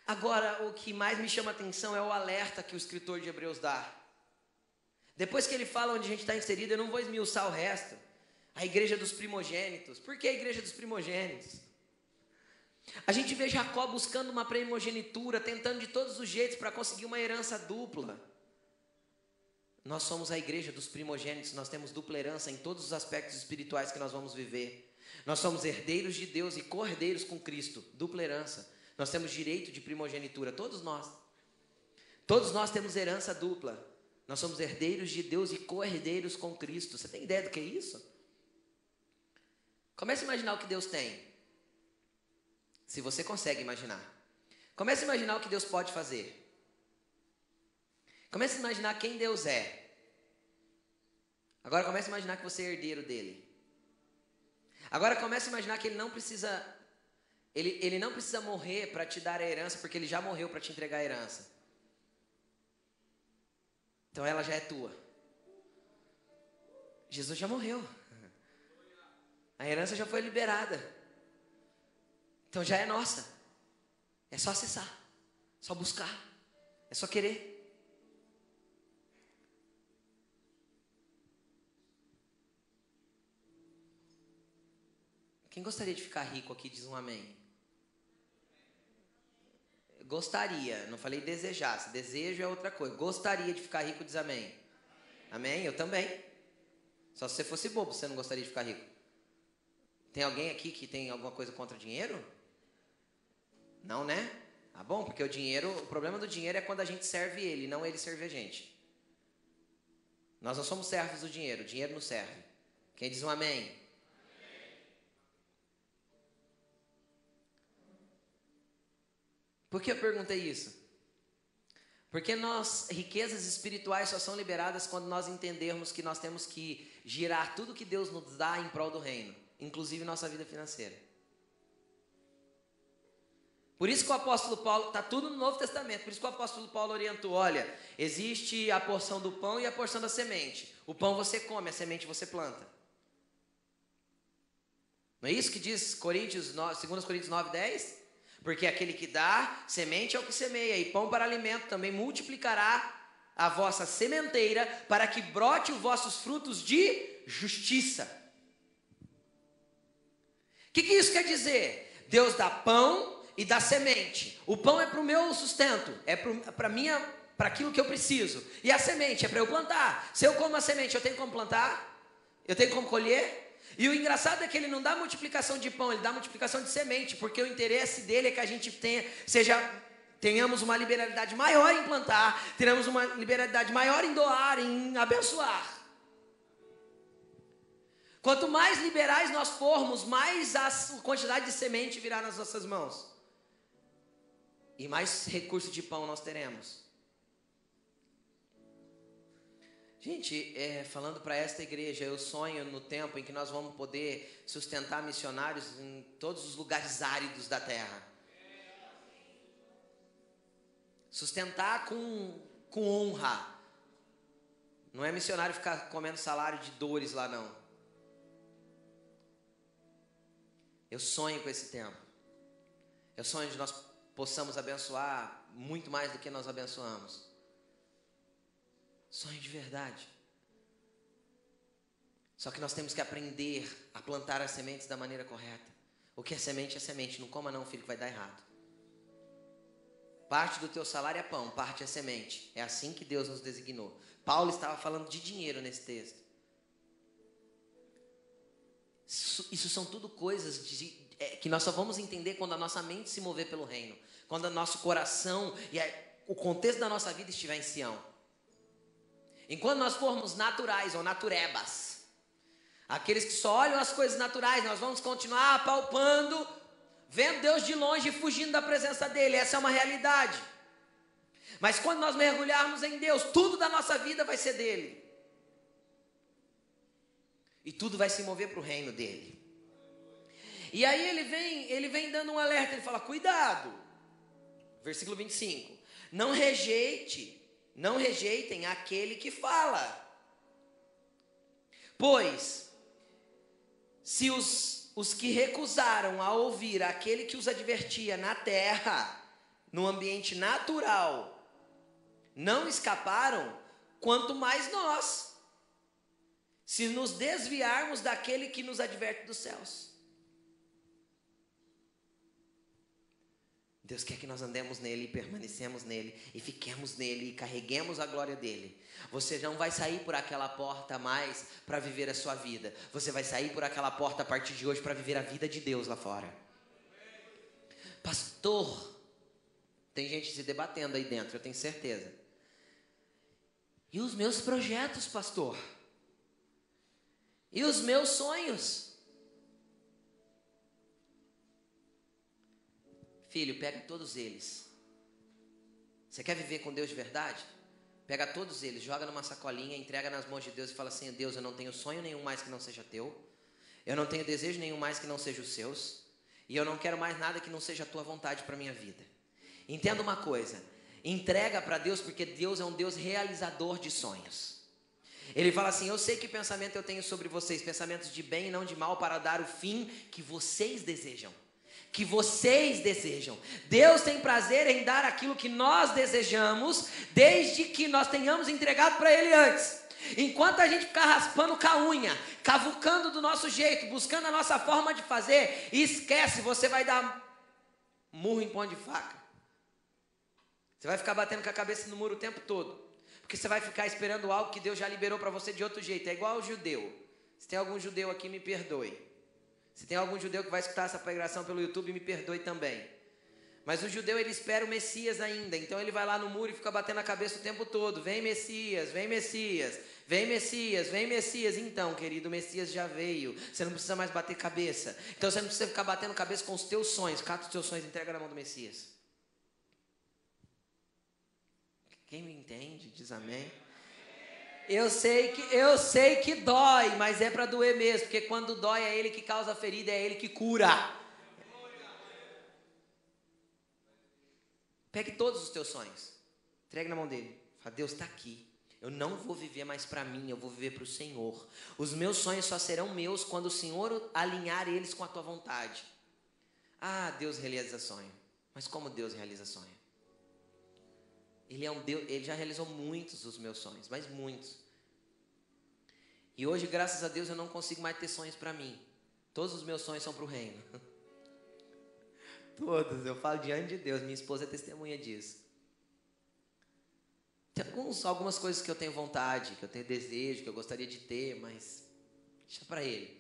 Agora, o que mais me chama a atenção é o alerta que o escritor de Hebreus dá. Depois que ele fala onde a gente está inserido, eu não vou esmiuçar o resto. A igreja dos primogênitos. Por que a igreja dos primogênitos? A gente vê Jacó buscando uma primogenitura, tentando de todos os jeitos para conseguir uma herança dupla. Nós somos a igreja dos primogênitos, nós temos dupla herança em todos os aspectos espirituais que nós vamos viver. Nós somos herdeiros de Deus e cordeiros com Cristo, dupla herança. Nós temos direito de primogenitura, todos nós. Todos nós temos herança dupla. Nós somos herdeiros de Deus e cordeiros com Cristo. Você tem ideia do que é isso? Comece a imaginar o que Deus tem. Se você consegue imaginar. Comece a imaginar o que Deus pode fazer. Comece a imaginar quem Deus é. Agora comece a imaginar que você é herdeiro dele. Agora comece a imaginar que ele não precisa ele, ele não precisa morrer para te dar a herança, porque ele já morreu para te entregar a herança. Então ela já é tua. Jesus já morreu. A herança já foi liberada. Então já é nossa. É só acessar, só buscar, é só querer. Quem gostaria de ficar rico aqui diz um amém. Gostaria, não falei desejar, se desejo é outra coisa. Gostaria de ficar rico diz amém. Amém? Eu também. Só se você fosse bobo, você não gostaria de ficar rico. Tem alguém aqui que tem alguma coisa contra dinheiro? Não, né? Ah, bom, porque o dinheiro, o problema do dinheiro é quando a gente serve ele, não ele serve a gente. Nós não somos servos do dinheiro, o dinheiro nos serve. Quem diz um amém? Por que eu perguntei isso? Porque nós, riquezas espirituais só são liberadas quando nós entendermos que nós temos que girar tudo que Deus nos dá em prol do reino, inclusive nossa vida financeira. Por isso que o apóstolo Paulo, está tudo no Novo Testamento, por isso que o apóstolo Paulo orientou: olha, existe a porção do pão e a porção da semente. O pão você come, a semente você planta. Não é isso que diz Coríntios 9, 2 Coríntios 9, 10? Porque aquele que dá semente é o que semeia, e pão para alimento também multiplicará a vossa sementeira, para que brote os vossos frutos de justiça. O que, que isso quer dizer? Deus dá pão e dá semente. O pão é para o meu sustento, é para minha, para aquilo que eu preciso. E a semente é para eu plantar. Se eu como a semente, eu tenho como plantar? Eu tenho como colher? E o engraçado é que ele não dá multiplicação de pão, ele dá multiplicação de semente, porque o interesse dele é que a gente tenha, seja, tenhamos uma liberalidade maior em plantar, tenhamos uma liberalidade maior em doar, em abençoar. Quanto mais liberais nós formos, mais a quantidade de semente virá nas nossas mãos. E mais recurso de pão nós teremos. Gente, é, falando para esta igreja, eu sonho no tempo em que nós vamos poder sustentar missionários em todos os lugares áridos da terra. Sustentar com, com honra. Não é missionário ficar comendo salário de dores lá, não. Eu sonho com esse tempo. Eu sonho de nós possamos abençoar muito mais do que nós abençoamos. Sonho de verdade. Só que nós temos que aprender a plantar as sementes da maneira correta. O que é semente é semente. Não coma não, filho, que vai dar errado. Parte do teu salário é pão, parte é semente. É assim que Deus nos designou. Paulo estava falando de dinheiro nesse texto. Isso, são tudo coisas de, é, que nós só vamos entender quando a nossa mente se mover pelo reino, quando o nosso coração e a, o contexto da nossa vida estiver em Sião. Enquanto nós formos naturais ou naturebas, aqueles que só olham as coisas naturais, nós vamos continuar apalpando, vendo Deus de longe e fugindo da presença dEle. Essa é uma realidade. Mas quando nós mergulharmos em Deus, tudo da nossa vida vai ser dele. E tudo vai se mover para o reino dele. E aí ele vem, ele vem dando um alerta, ele fala: "Cuidado". Versículo 25. Não rejeite, não rejeitem aquele que fala. Pois se os, os que recusaram a ouvir aquele que os advertia na terra, no ambiente natural, não escaparam, quanto mais nós, se nos desviarmos daquele que nos adverte dos céus. Deus quer que nós andemos nele e permanecemos nele e fiquemos nele e carreguemos a glória dele. Você não vai sair por aquela porta mais para viver a sua vida. Você vai sair por aquela porta a partir de hoje para viver a vida de Deus lá fora. Pastor, tem gente se debatendo aí dentro, eu tenho certeza. E os meus projetos, pastor? E os meus sonhos? Filho, pega todos eles. Você quer viver com Deus de verdade? Pega todos eles, joga numa sacolinha, entrega nas mãos de Deus e fala assim: Deus, eu não tenho sonho nenhum mais que não seja teu. Eu não tenho desejo nenhum mais que não seja os seus. E eu não quero mais nada que não seja a tua vontade para minha vida. Entenda uma coisa: Entrega para Deus, porque Deus é um Deus realizador de sonhos. Ele fala assim: Eu sei que pensamento eu tenho sobre vocês, pensamentos de bem e não de mal, para dar o fim que vocês desejam. Que vocês desejam. Deus tem prazer em dar aquilo que nós desejamos, desde que nós tenhamos entregado para Ele antes. Enquanto a gente ficar raspando com a unha, cavucando do nosso jeito, buscando a nossa forma de fazer, esquece, você vai dar murro em pão de faca. Você vai ficar batendo com a cabeça no muro o tempo todo. Porque você vai ficar esperando algo que Deus já liberou para você de outro jeito. É igual ao judeu. Se tem algum judeu aqui, me perdoe. Se tem algum judeu que vai escutar essa pregação pelo YouTube, me perdoe também. Mas o judeu ele espera o Messias ainda, então ele vai lá no muro e fica batendo a cabeça o tempo todo: vem Messias, vem Messias, vem Messias, vem Messias. Então, querido, o Messias já veio, você não precisa mais bater cabeça. Então você não precisa ficar batendo cabeça com os teus sonhos, cata os teus sonhos entrega na mão do Messias. Quem me entende, diz amém. Eu sei que eu sei que dói, mas é para doer mesmo, porque quando dói é ele que causa a ferida, é ele que cura. Pegue todos os teus sonhos, entregue na mão dele. Fala, Deus está aqui. Eu não vou viver mais para mim, eu vou viver para o Senhor. Os meus sonhos só serão meus quando o Senhor alinhar eles com a tua vontade. Ah, Deus realiza sonho. Mas como Deus realiza sonho? Ele é um Deus, ele já realizou muitos dos meus sonhos, mas muitos. E hoje, graças a Deus, eu não consigo mais ter sonhos para mim. Todos os meus sonhos são para o reino. Todos, eu falo diante de Deus, minha esposa é testemunha disso. Tem alguns, algumas coisas que eu tenho vontade, que eu tenho desejo, que eu gostaria de ter, mas deixa para Ele.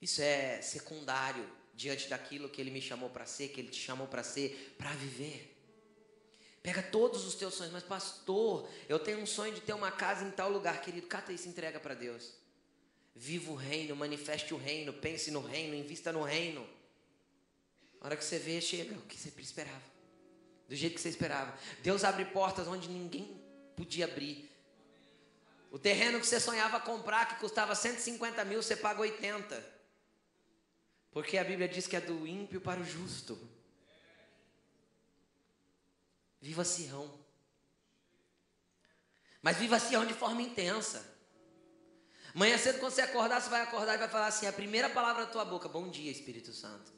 Isso é secundário diante daquilo que Ele me chamou para ser, que Ele te chamou para ser, para viver. Pega todos os teus sonhos, mas pastor, eu tenho um sonho de ter uma casa em tal lugar, querido. Cata isso, entrega para Deus. Viva o reino, manifeste o reino, pense no reino, invista no reino. A hora que você vê, chega o que você esperava. Do jeito que você esperava. Deus abre portas onde ninguém podia abrir. O terreno que você sonhava comprar, que custava 150 mil, você paga 80. Porque a Bíblia diz que é do ímpio para o justo. Viva Sião. Mas viva Sião de forma intensa. Amanhã cedo, quando você acordar, você vai acordar e vai falar assim: a primeira palavra da tua boca, bom dia, Espírito Santo.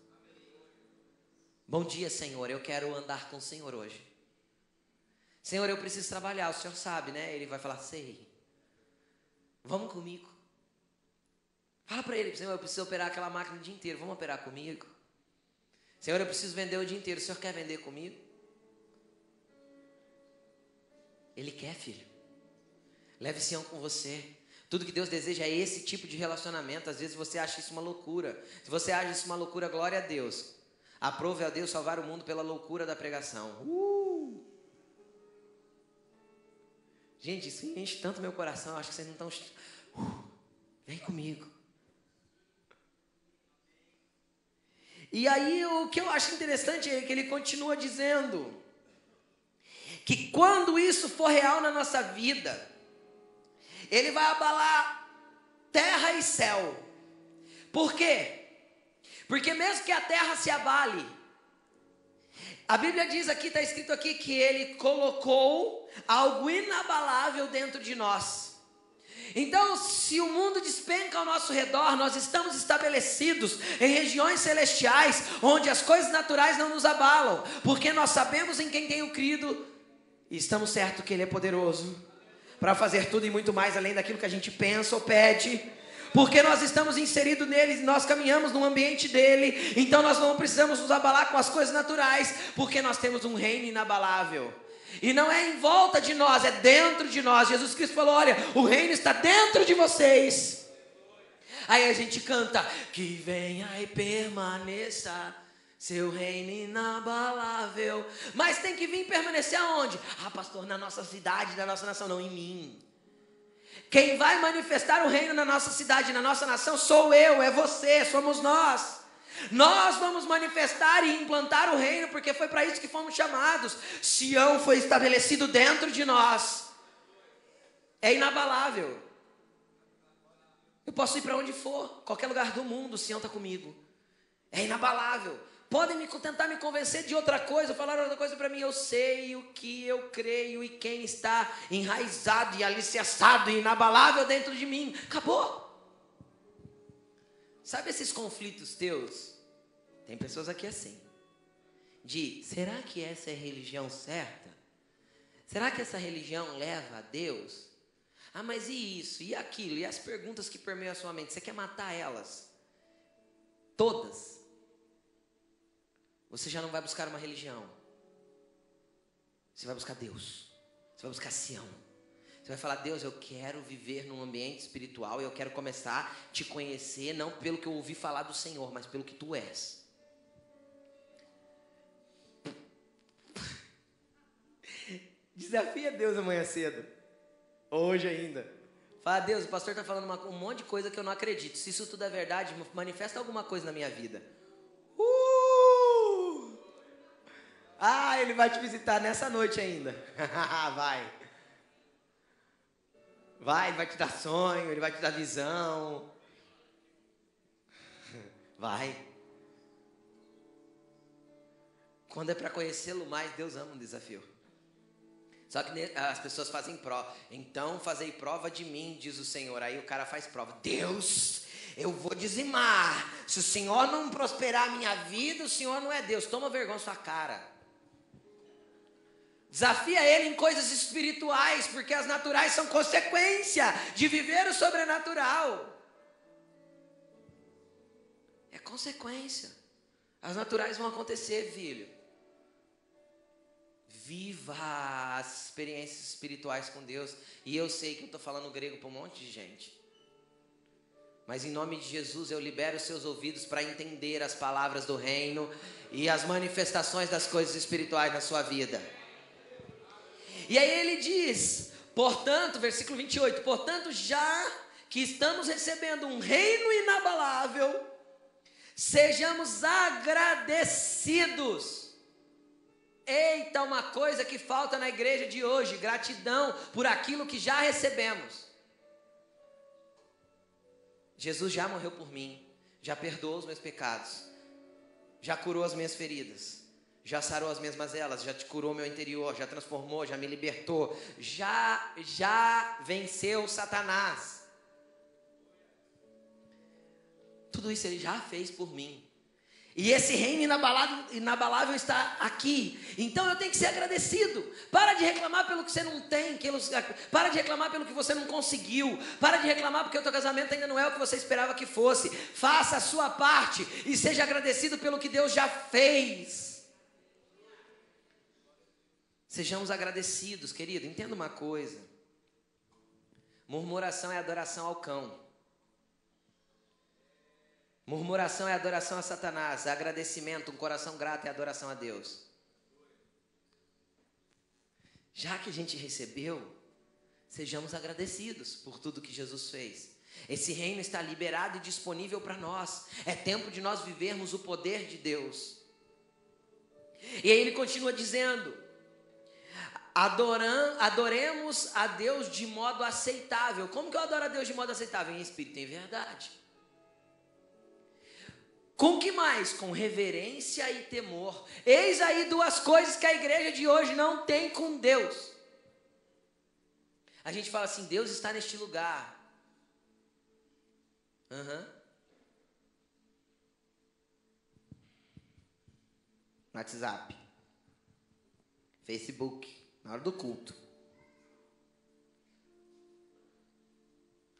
Bom dia, Senhor. Eu quero andar com o Senhor hoje. Senhor, eu preciso trabalhar. O Senhor sabe, né? Ele vai falar: sei. Vamos comigo. Fala para ele: Senhor, eu preciso operar aquela máquina o dia inteiro. Vamos operar comigo? Senhor, eu preciso vender o dia inteiro. O Senhor quer vender comigo? Ele quer, filho. Leve Sião com você. Tudo que Deus deseja é esse tipo de relacionamento. Às vezes você acha isso uma loucura. Se você acha isso uma loucura, glória a Deus. Aprove a Deus salvar o mundo pela loucura da pregação. Uh! Gente, isso enche tanto meu coração. Acho que vocês não estão. Uh! Vem comigo. E aí o que eu acho interessante é que ele continua dizendo que quando isso for real na nossa vida, ele vai abalar terra e céu. Por quê? Porque mesmo que a terra se abale, a Bíblia diz aqui, está escrito aqui, que ele colocou algo inabalável dentro de nós. Então, se o mundo despenca ao nosso redor, nós estamos estabelecidos em regiões celestiais, onde as coisas naturais não nos abalam, porque nós sabemos em quem tenho crido e estamos certos que Ele é poderoso para fazer tudo e muito mais além daquilo que a gente pensa ou pede. Porque nós estamos inseridos nele, nós caminhamos no ambiente dele, então nós não precisamos nos abalar com as coisas naturais, porque nós temos um reino inabalável. E não é em volta de nós, é dentro de nós. Jesus Cristo falou: Olha, o reino está dentro de vocês. Aí a gente canta: Que venha e permaneça. Seu reino inabalável. Mas tem que vir permanecer aonde? Ah, pastor, na nossa cidade, na nossa nação, não, em mim. Quem vai manifestar o reino na nossa cidade, na nossa nação, sou eu, é você, somos nós. Nós vamos manifestar e implantar o reino, porque foi para isso que fomos chamados. Sião foi estabelecido dentro de nós. É inabalável. Eu posso ir para onde for, qualquer lugar do mundo, Sião está comigo. É inabalável. Podem me tentar me convencer de outra coisa, falar outra coisa para mim. Eu sei o que eu creio e quem está enraizado e alicerçado e inabalável dentro de mim. Acabou. Sabe esses conflitos teus? Tem pessoas aqui assim. De será que essa é a religião certa? Será que essa religião leva a Deus? Ah, mas e isso? E aquilo? E as perguntas que permeiam a sua mente? Você quer matar elas? Todas. Você já não vai buscar uma religião. Você vai buscar Deus. Você vai buscar Sião. Você vai falar, Deus, eu quero viver num ambiente espiritual e eu quero começar a te conhecer, não pelo que eu ouvi falar do Senhor, mas pelo que tu és. Desafia Deus amanhã cedo. Hoje ainda. Fala, Deus, o pastor está falando uma, um monte de coisa que eu não acredito. Se isso tudo é verdade, manifesta alguma coisa na minha vida. Uh! Ah, ele vai te visitar nessa noite ainda. vai. Vai, ele vai te dar sonho, ele vai te dar visão. Vai. Quando é para conhecê-lo mais, Deus ama um desafio. Só que as pessoas fazem prova. Então fazei prova de mim, diz o Senhor. Aí o cara faz prova. Deus, eu vou dizimar. Se o Senhor não prosperar a minha vida, o Senhor não é Deus. Toma vergonha sua cara. Desafia ele em coisas espirituais, porque as naturais são consequência de viver o sobrenatural. É consequência. As naturais vão acontecer, filho. Viva as experiências espirituais com Deus. E eu sei que eu estou falando grego para um monte de gente. Mas em nome de Jesus eu libero seus ouvidos para entender as palavras do reino e as manifestações das coisas espirituais na sua vida. E aí ele diz, portanto, versículo 28, portanto, já que estamos recebendo um reino inabalável, sejamos agradecidos Eita, uma coisa que falta na igreja de hoje: gratidão por aquilo que já recebemos. Jesus já morreu por mim, já perdoou os meus pecados, já curou as minhas feridas, já sarou as minhas mazelas, já te curou meu interior, já transformou, já me libertou, já já venceu Satanás. Tudo isso ele já fez por mim. E esse reino inabalável, inabalável, está aqui. Então eu tenho que ser agradecido. Para de reclamar pelo que você não tem. Para de reclamar pelo que você não conseguiu. Para de reclamar porque o teu casamento ainda não é o que você esperava que fosse. Faça a sua parte e seja agradecido pelo que Deus já fez. Sejamos agradecidos, querido. Entenda uma coisa. Murmuração é adoração ao cão. Murmuração é adoração a Satanás. Agradecimento, um coração grato é adoração a Deus. Já que a gente recebeu, sejamos agradecidos por tudo que Jesus fez. Esse reino está liberado e disponível para nós. É tempo de nós vivermos o poder de Deus. E aí ele continua dizendo: Adoram, adoremos a Deus de modo aceitável. Como que eu adoro a Deus de modo aceitável? Em espírito e em verdade. Com que mais? Com reverência e temor. Eis aí duas coisas que a igreja de hoje não tem com Deus. A gente fala assim: Deus está neste lugar. Uhum. WhatsApp, Facebook, na hora do culto.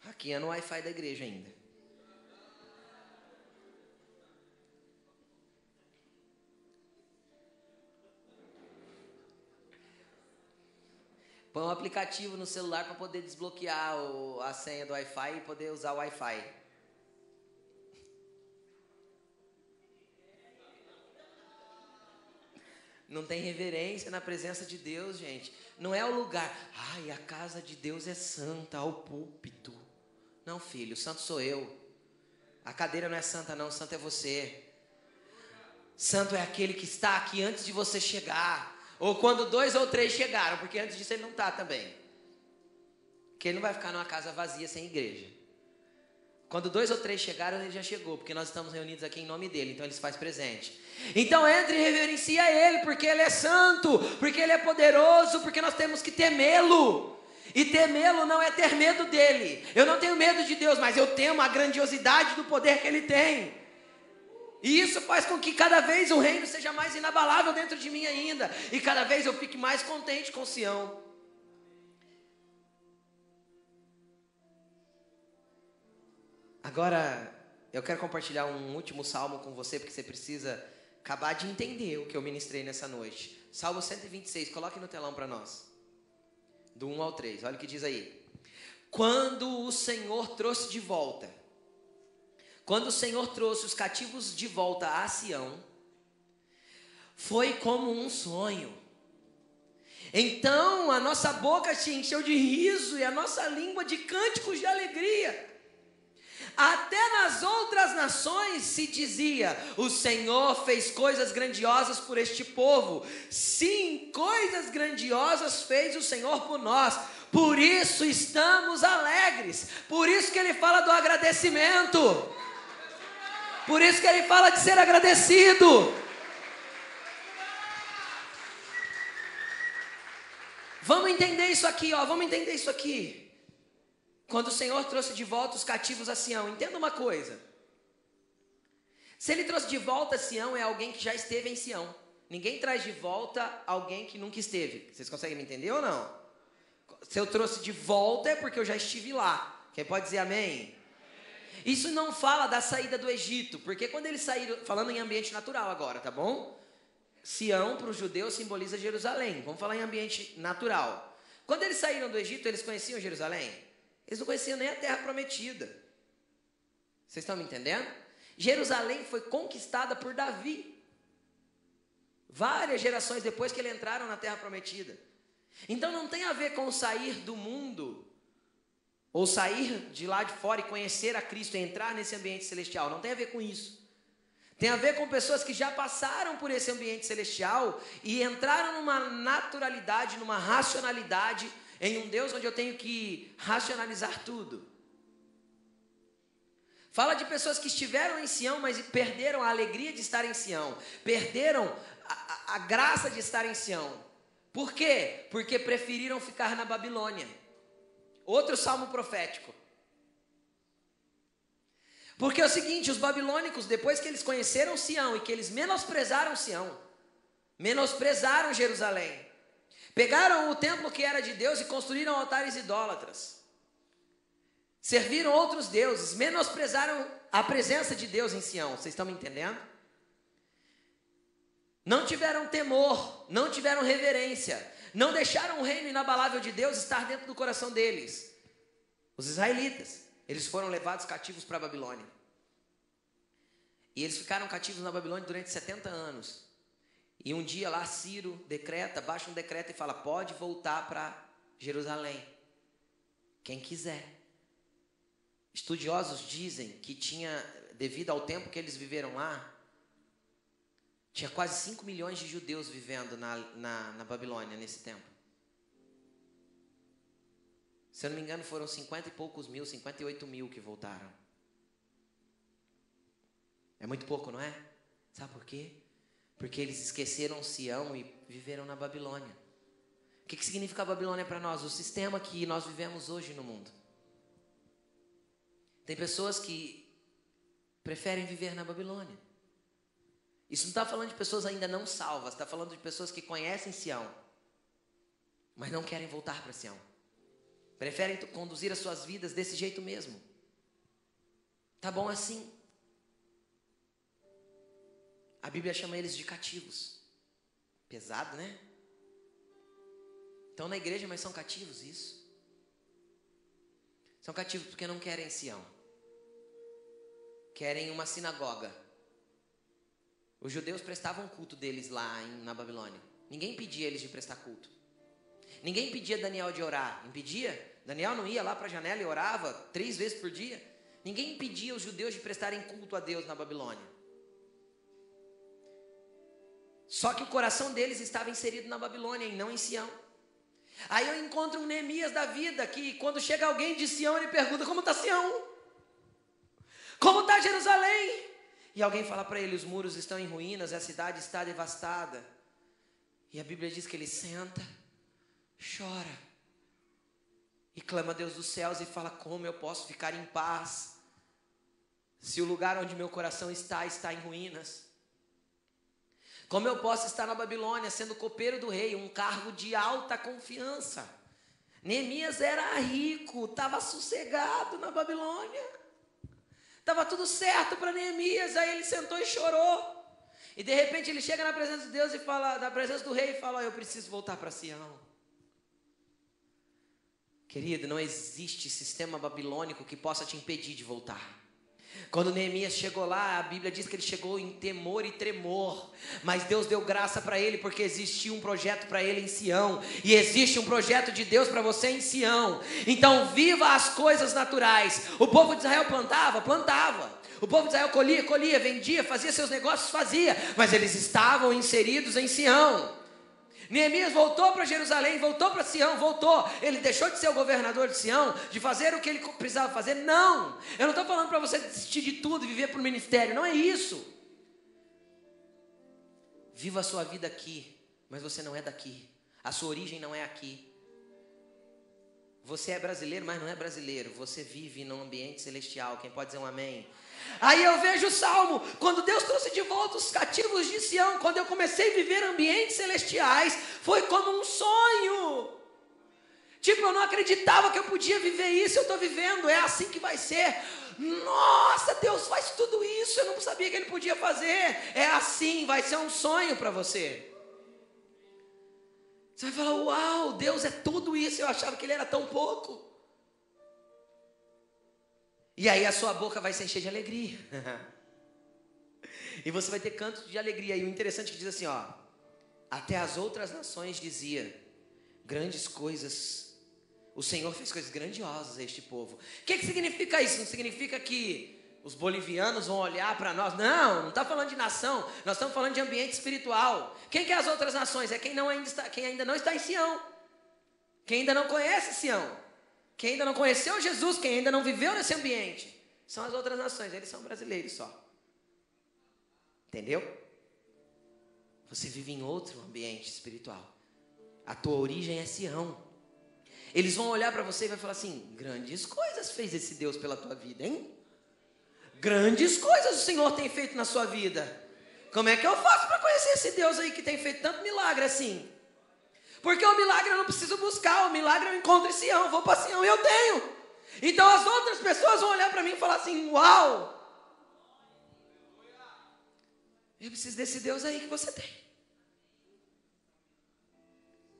Aqui é no Wi-Fi da igreja ainda. Põe um aplicativo no celular para poder desbloquear o, a senha do Wi-Fi e poder usar o Wi-Fi. Não tem reverência na presença de Deus, gente. Não é o lugar. Ai, a casa de Deus é santa, ao púlpito. Não, filho, santo sou eu. A cadeira não é santa, não, santo é você. Santo é aquele que está aqui antes de você chegar. Ou quando dois ou três chegaram, porque antes disso ele não está também. Porque ele não vai ficar numa casa vazia sem igreja. Quando dois ou três chegaram, ele já chegou, porque nós estamos reunidos aqui em nome dele, então ele se faz presente. Então entre e reverencia ele, porque ele é santo, porque ele é poderoso, porque nós temos que temê-lo. E temê-lo não é ter medo dele. Eu não tenho medo de Deus, mas eu temo a grandiosidade do poder que ele tem. E isso faz com que cada vez o reino seja mais inabalável dentro de mim ainda. E cada vez eu fique mais contente com Sião. Agora, eu quero compartilhar um último salmo com você, porque você precisa acabar de entender o que eu ministrei nessa noite. Salmo 126, coloque no telão para nós. Do 1 ao 3, olha o que diz aí. Quando o Senhor trouxe de volta, quando o Senhor trouxe os cativos de volta a Sião, foi como um sonho. Então a nossa boca se encheu de riso e a nossa língua de cânticos de alegria. Até nas outras nações se dizia: o Senhor fez coisas grandiosas por este povo. Sim, coisas grandiosas fez o Senhor por nós. Por isso estamos alegres. Por isso que ele fala do agradecimento. Por isso que ele fala de ser agradecido. Vamos entender isso aqui, ó. Vamos entender isso aqui. Quando o Senhor trouxe de volta os cativos a Sião, entenda uma coisa. Se ele trouxe de volta a Sião, é alguém que já esteve em Sião. Ninguém traz de volta alguém que nunca esteve. Vocês conseguem me entender ou não? Se eu trouxe de volta é porque eu já estive lá. Quem pode dizer amém? Isso não fala da saída do Egito, porque quando eles saíram, falando em ambiente natural agora, tá bom? Sião para os judeus simboliza Jerusalém. Vamos falar em ambiente natural. Quando eles saíram do Egito, eles conheciam Jerusalém? Eles não conheciam nem a terra prometida. Vocês estão me entendendo? Jerusalém foi conquistada por Davi. Várias gerações depois que eles entraram na terra prometida. Então não tem a ver com sair do mundo, ou sair de lá de fora e conhecer a Cristo e entrar nesse ambiente celestial. Não tem a ver com isso. Tem a ver com pessoas que já passaram por esse ambiente celestial e entraram numa naturalidade, numa racionalidade em um Deus onde eu tenho que racionalizar tudo. Fala de pessoas que estiveram em Sião, mas perderam a alegria de estar em Sião, perderam a, a, graça de estar em Sião. Por quê? Porque preferiram ficar na Babilônia. Outro salmo profético. Porque é o seguinte, os babilônicos, depois que eles conheceram Sião e que eles menosprezaram Sião, menosprezaram Jerusalém, Pegaram o templo que era de Deus e construíram altares idólatras. Serviram outros deuses, menosprezaram a presença de Deus em Sião. Vocês estão me entendendo? Não tiveram temor, não tiveram reverência, não deixaram o reino inabalável de Deus estar dentro do coração deles. Os israelitas, eles foram levados cativos para a Babilônia. E eles ficaram cativos na Babilônia durante 70 anos. E um dia lá Ciro decreta, baixa um decreto e fala: pode voltar para Jerusalém. Quem quiser. Estudiosos dizem que tinha, devido ao tempo que eles viveram lá, tinha quase 5 milhões de judeus vivendo na, na, na Babilônia nesse tempo. Se eu não me engano, foram 50 e poucos mil, 58 mil que voltaram. É muito pouco, não é? Sabe por quê? Porque eles esqueceram Sião e viveram na Babilônia. O que, que significa a Babilônia para nós? O sistema que nós vivemos hoje no mundo. Tem pessoas que preferem viver na Babilônia. Isso não está falando de pessoas ainda não salvas, está falando de pessoas que conhecem Sião, mas não querem voltar para Sião. Preferem conduzir as suas vidas desse jeito mesmo. Tá bom assim. A Bíblia chama eles de cativos. Pesado, né? Estão na igreja, mas são cativos, isso. São cativos porque não querem Sião. Querem uma sinagoga. Os judeus prestavam culto deles lá em, na Babilônia. Ninguém pedia eles de prestar culto. Ninguém impedia Daniel de orar. Impedia? Daniel não ia lá para a janela e orava três vezes por dia. Ninguém impedia os judeus de prestarem culto a Deus na Babilônia. Só que o coração deles estava inserido na Babilônia e não em Sião. Aí eu encontro um Neemias da vida que quando chega alguém de Sião, ele pergunta: Como está Sião? Como está Jerusalém? E alguém fala para ele: Os muros estão em ruínas, a cidade está devastada. E a Bíblia diz que ele senta, chora e clama a Deus dos céus e fala: Como eu posso ficar em paz se o lugar onde meu coração está está em ruínas? Como eu posso estar na Babilônia sendo copeiro do rei, um cargo de alta confiança? Neemias era rico, estava sossegado na Babilônia. Estava tudo certo para Neemias, aí ele sentou e chorou. E de repente ele chega na presença de Deus e fala, na presença do rei e fala: Eu preciso voltar para Sião. Querido, não existe sistema babilônico que possa te impedir de voltar. Quando Neemias chegou lá, a Bíblia diz que ele chegou em temor e tremor, mas Deus deu graça para ele porque existia um projeto para ele em Sião, e existe um projeto de Deus para você em Sião. Então, viva as coisas naturais. O povo de Israel plantava, plantava. O povo de Israel colhia, colhia, vendia, fazia seus negócios, fazia, mas eles estavam inseridos em Sião. Neemias voltou para Jerusalém, voltou para Sião, voltou. Ele deixou de ser o governador de Sião, de fazer o que ele precisava fazer. Não! Eu não estou falando para você desistir de tudo e viver para o ministério. Não é isso. Viva a sua vida aqui, mas você não é daqui. A sua origem não é aqui. Você é brasileiro, mas não é brasileiro. Você vive num ambiente celestial. Quem pode dizer um amém? Aí eu vejo o salmo, quando Deus trouxe de volta os cativos de Sião, quando eu comecei a viver ambientes celestiais, foi como um sonho. Tipo, eu não acreditava que eu podia viver isso, eu estou vivendo, é assim que vai ser. Nossa, Deus faz tudo isso, eu não sabia que Ele podia fazer. É assim, vai ser um sonho para você. Você vai falar, uau, Deus é tudo isso, eu achava que Ele era tão pouco. E aí a sua boca vai se encher de alegria. e você vai ter cantos de alegria. E o interessante é que diz assim, ó, até as outras nações dizia grandes coisas. O Senhor fez coisas grandiosas a este povo. O que, que significa isso? Não significa que os bolivianos vão olhar para nós. Não, não está falando de nação. Nós estamos falando de ambiente espiritual. Quem que é as outras nações? É quem, não ainda está, quem ainda não está em Sião. Quem ainda não conhece Sião. Quem ainda não conheceu Jesus, quem ainda não viveu nesse ambiente, são as outras nações, eles são brasileiros só. Entendeu? Você vive em outro ambiente espiritual. A tua origem é Sião. Eles vão olhar para você e vai falar assim: grandes coisas fez esse Deus pela tua vida, hein? Grandes coisas o Senhor tem feito na sua vida. Como é que eu faço para conhecer esse Deus aí que tem feito tanto milagre assim? Porque o milagre eu não preciso buscar, o milagre eu encontro em Sião, vou para Sião e eu tenho. Então as outras pessoas vão olhar para mim e falar assim: Uau! Eu preciso desse Deus aí que você tem.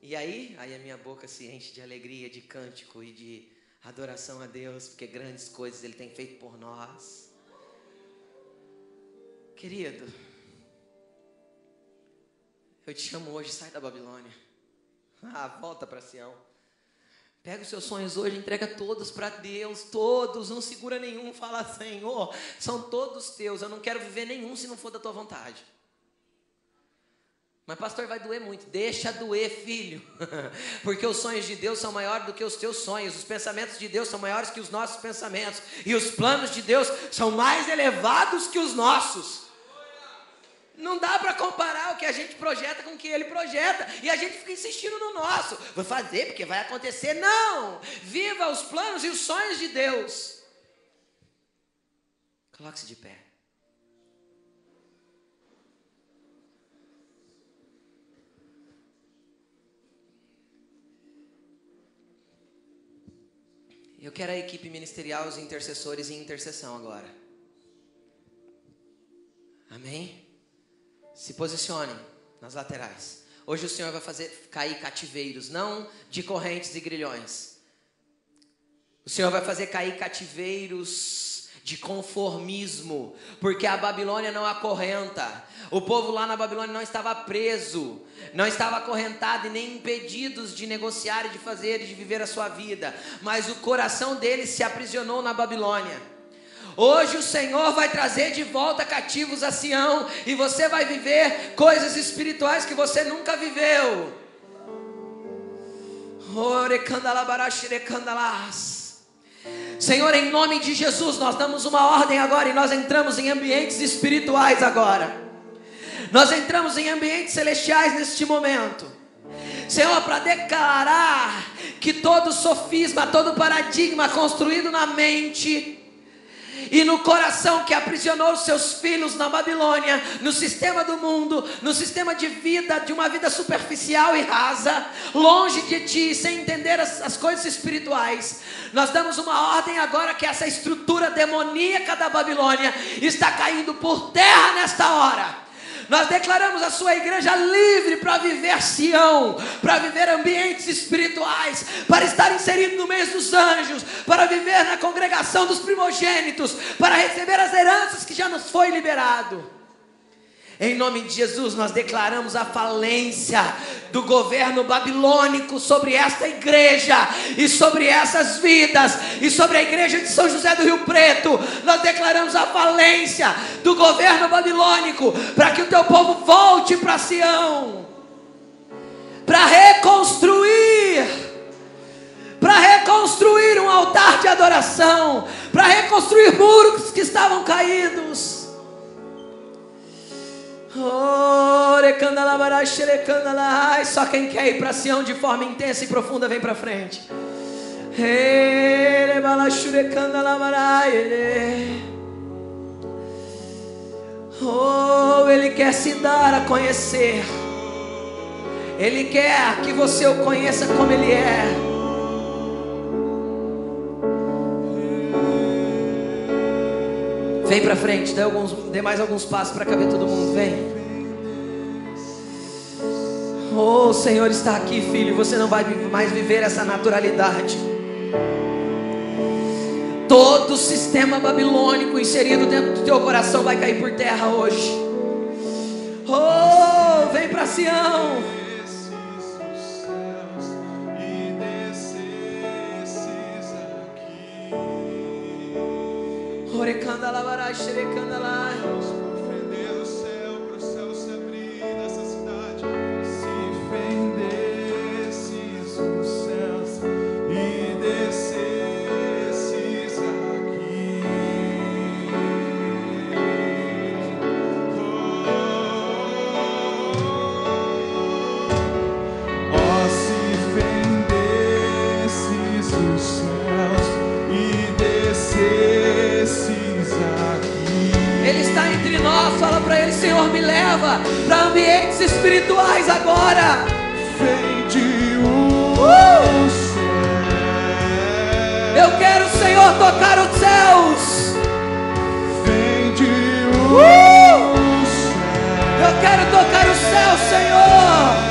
E aí, aí a minha boca se enche de alegria, de cântico e de Adoração a Deus, porque grandes coisas Ele tem feito por nós. Querido, eu te chamo hoje, sai da Babilônia. Ah, volta para Sião. Pega os seus sonhos hoje, entrega todos para Deus, todos, não segura nenhum, fala, Senhor, são todos teus, eu não quero viver nenhum se não for da tua vontade. Mas pastor, vai doer muito. Deixa doer, filho. Porque os sonhos de Deus são maiores do que os teus sonhos. Os pensamentos de Deus são maiores que os nossos pensamentos. E os planos de Deus são mais elevados que os nossos. Não dá para comparar o que a gente projeta com o que ele projeta. E a gente fica insistindo no nosso. Vou fazer porque vai acontecer. Não! Viva os planos e os sonhos de Deus. Coloque-se de pé. Eu quero a equipe ministerial, os intercessores em intercessão agora. Amém? Se posicionem nas laterais. Hoje o Senhor vai fazer cair cativeiros, não de correntes e grilhões. O Senhor vai fazer cair cativeiros de conformismo, porque a Babilônia não acorrenta. O povo lá na Babilônia não estava preso, não estava acorrentado e nem impedidos de negociar e de fazer e de viver a sua vida, mas o coração deles se aprisionou na Babilônia. Hoje o Senhor vai trazer de volta cativos a Sião e você vai viver coisas espirituais que você nunca viveu. Senhor, em nome de Jesus, nós damos uma ordem agora e nós entramos em ambientes espirituais agora. Nós entramos em ambientes celestiais neste momento. Senhor, para declarar que todo sofisma, todo paradigma construído na mente, e no coração que aprisionou seus filhos na Babilônia, no sistema do mundo, no sistema de vida, de uma vida superficial e rasa, longe de ti, sem entender as, as coisas espirituais. Nós damos uma ordem agora que essa estrutura demoníaca da Babilônia está caindo por terra nesta hora. Nós declaramos a sua igreja livre para viver Sião, para viver ambientes espirituais, para estar inserido no meio dos anjos, para viver na congregação dos primogênitos, para receber as heranças que já nos foi liberado. Em nome de Jesus, nós declaramos a falência do governo babilônico sobre esta igreja e sobre essas vidas e sobre a igreja de São José do Rio Preto. Nós declaramos a falência do governo babilônico para que o teu povo volte para Sião para reconstruir para reconstruir um altar de adoração, para reconstruir muros que estavam caídos. Só quem quer ir para Sião de forma intensa e profunda vem para frente. Oh, Ele quer se dar a conhecer. Ele quer que você o conheça como Ele é. Vem para frente, dê, alguns, dê mais alguns passos para caber todo mundo. Vem. Oh, o Senhor está aqui, filho. Você não vai mais viver essa naturalidade. Todo o sistema babilônico inserido dentro do teu coração vai cair por terra hoje. Oh, vem para Sião. Orecanda lavará, xerecanda lá. Senhor me leva para ambientes espirituais agora. Vem de uh! Eu quero, Senhor, tocar os céus. Vem de uh! Eu quero tocar os céus, Senhor.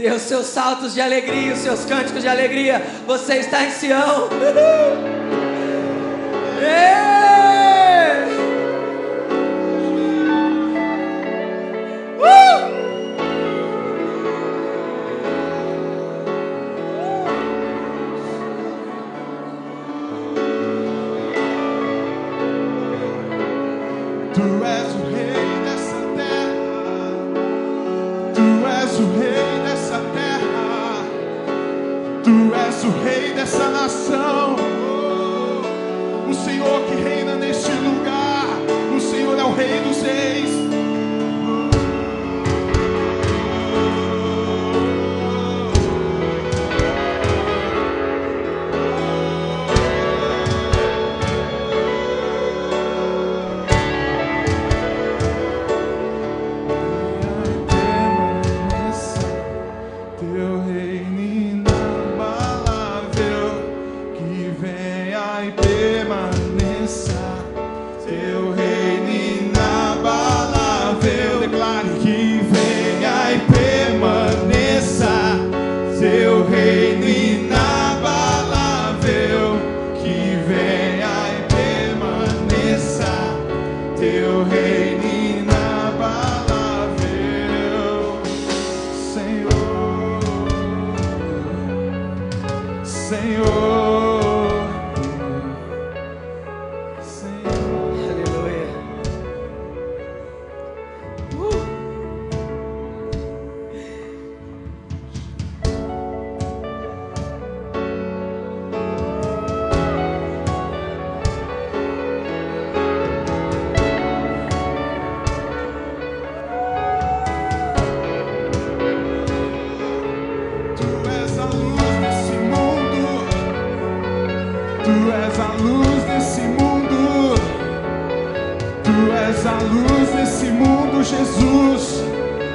Dê os seus saltos de alegria, os seus cânticos de alegria. Você está em Sião. Ê!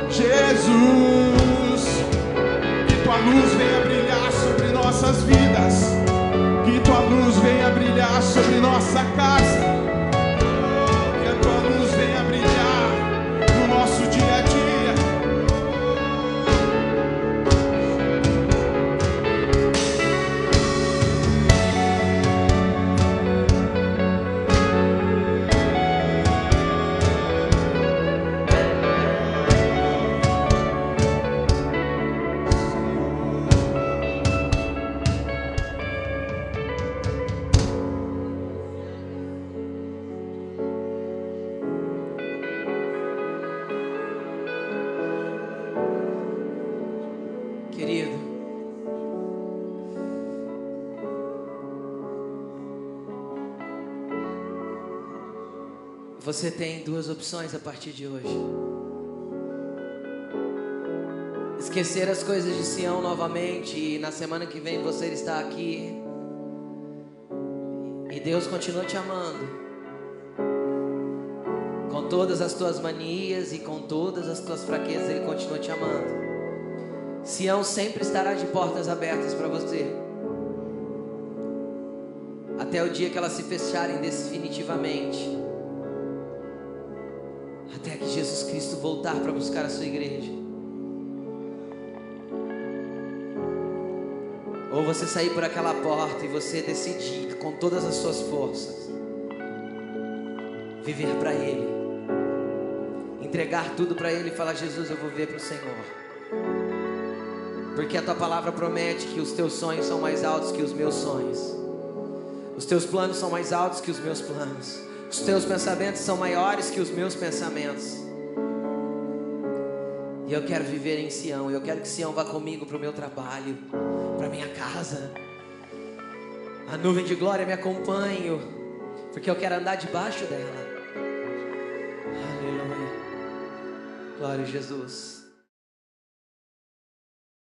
Jesus. Que tua luz venha brilhar sobre nossas vidas. Que tua luz venha brilhar sobre nossa casa. Você tem duas opções a partir de hoje. Esquecer as coisas de Sião novamente e na semana que vem você está aqui e Deus continua te amando. Com todas as tuas manias e com todas as tuas fraquezas, Ele continua te amando. Sião sempre estará de portas abertas para você. Até o dia que elas se fecharem definitivamente. Até que Jesus Cristo voltar para buscar a sua igreja. Ou você sair por aquela porta e você decidir com todas as suas forças viver para Ele, entregar tudo para Ele e falar: Jesus, eu vou ver para o Senhor. Porque a tua palavra promete que os teus sonhos são mais altos que os meus sonhos, os teus planos são mais altos que os meus planos, os teus pensamentos são maiores que os meus pensamentos. E eu quero viver em Sião. Eu quero que Sião vá comigo para o meu trabalho, para minha casa. A nuvem de glória me acompanhe, porque eu quero andar debaixo dela. Aleluia. Glória a Jesus.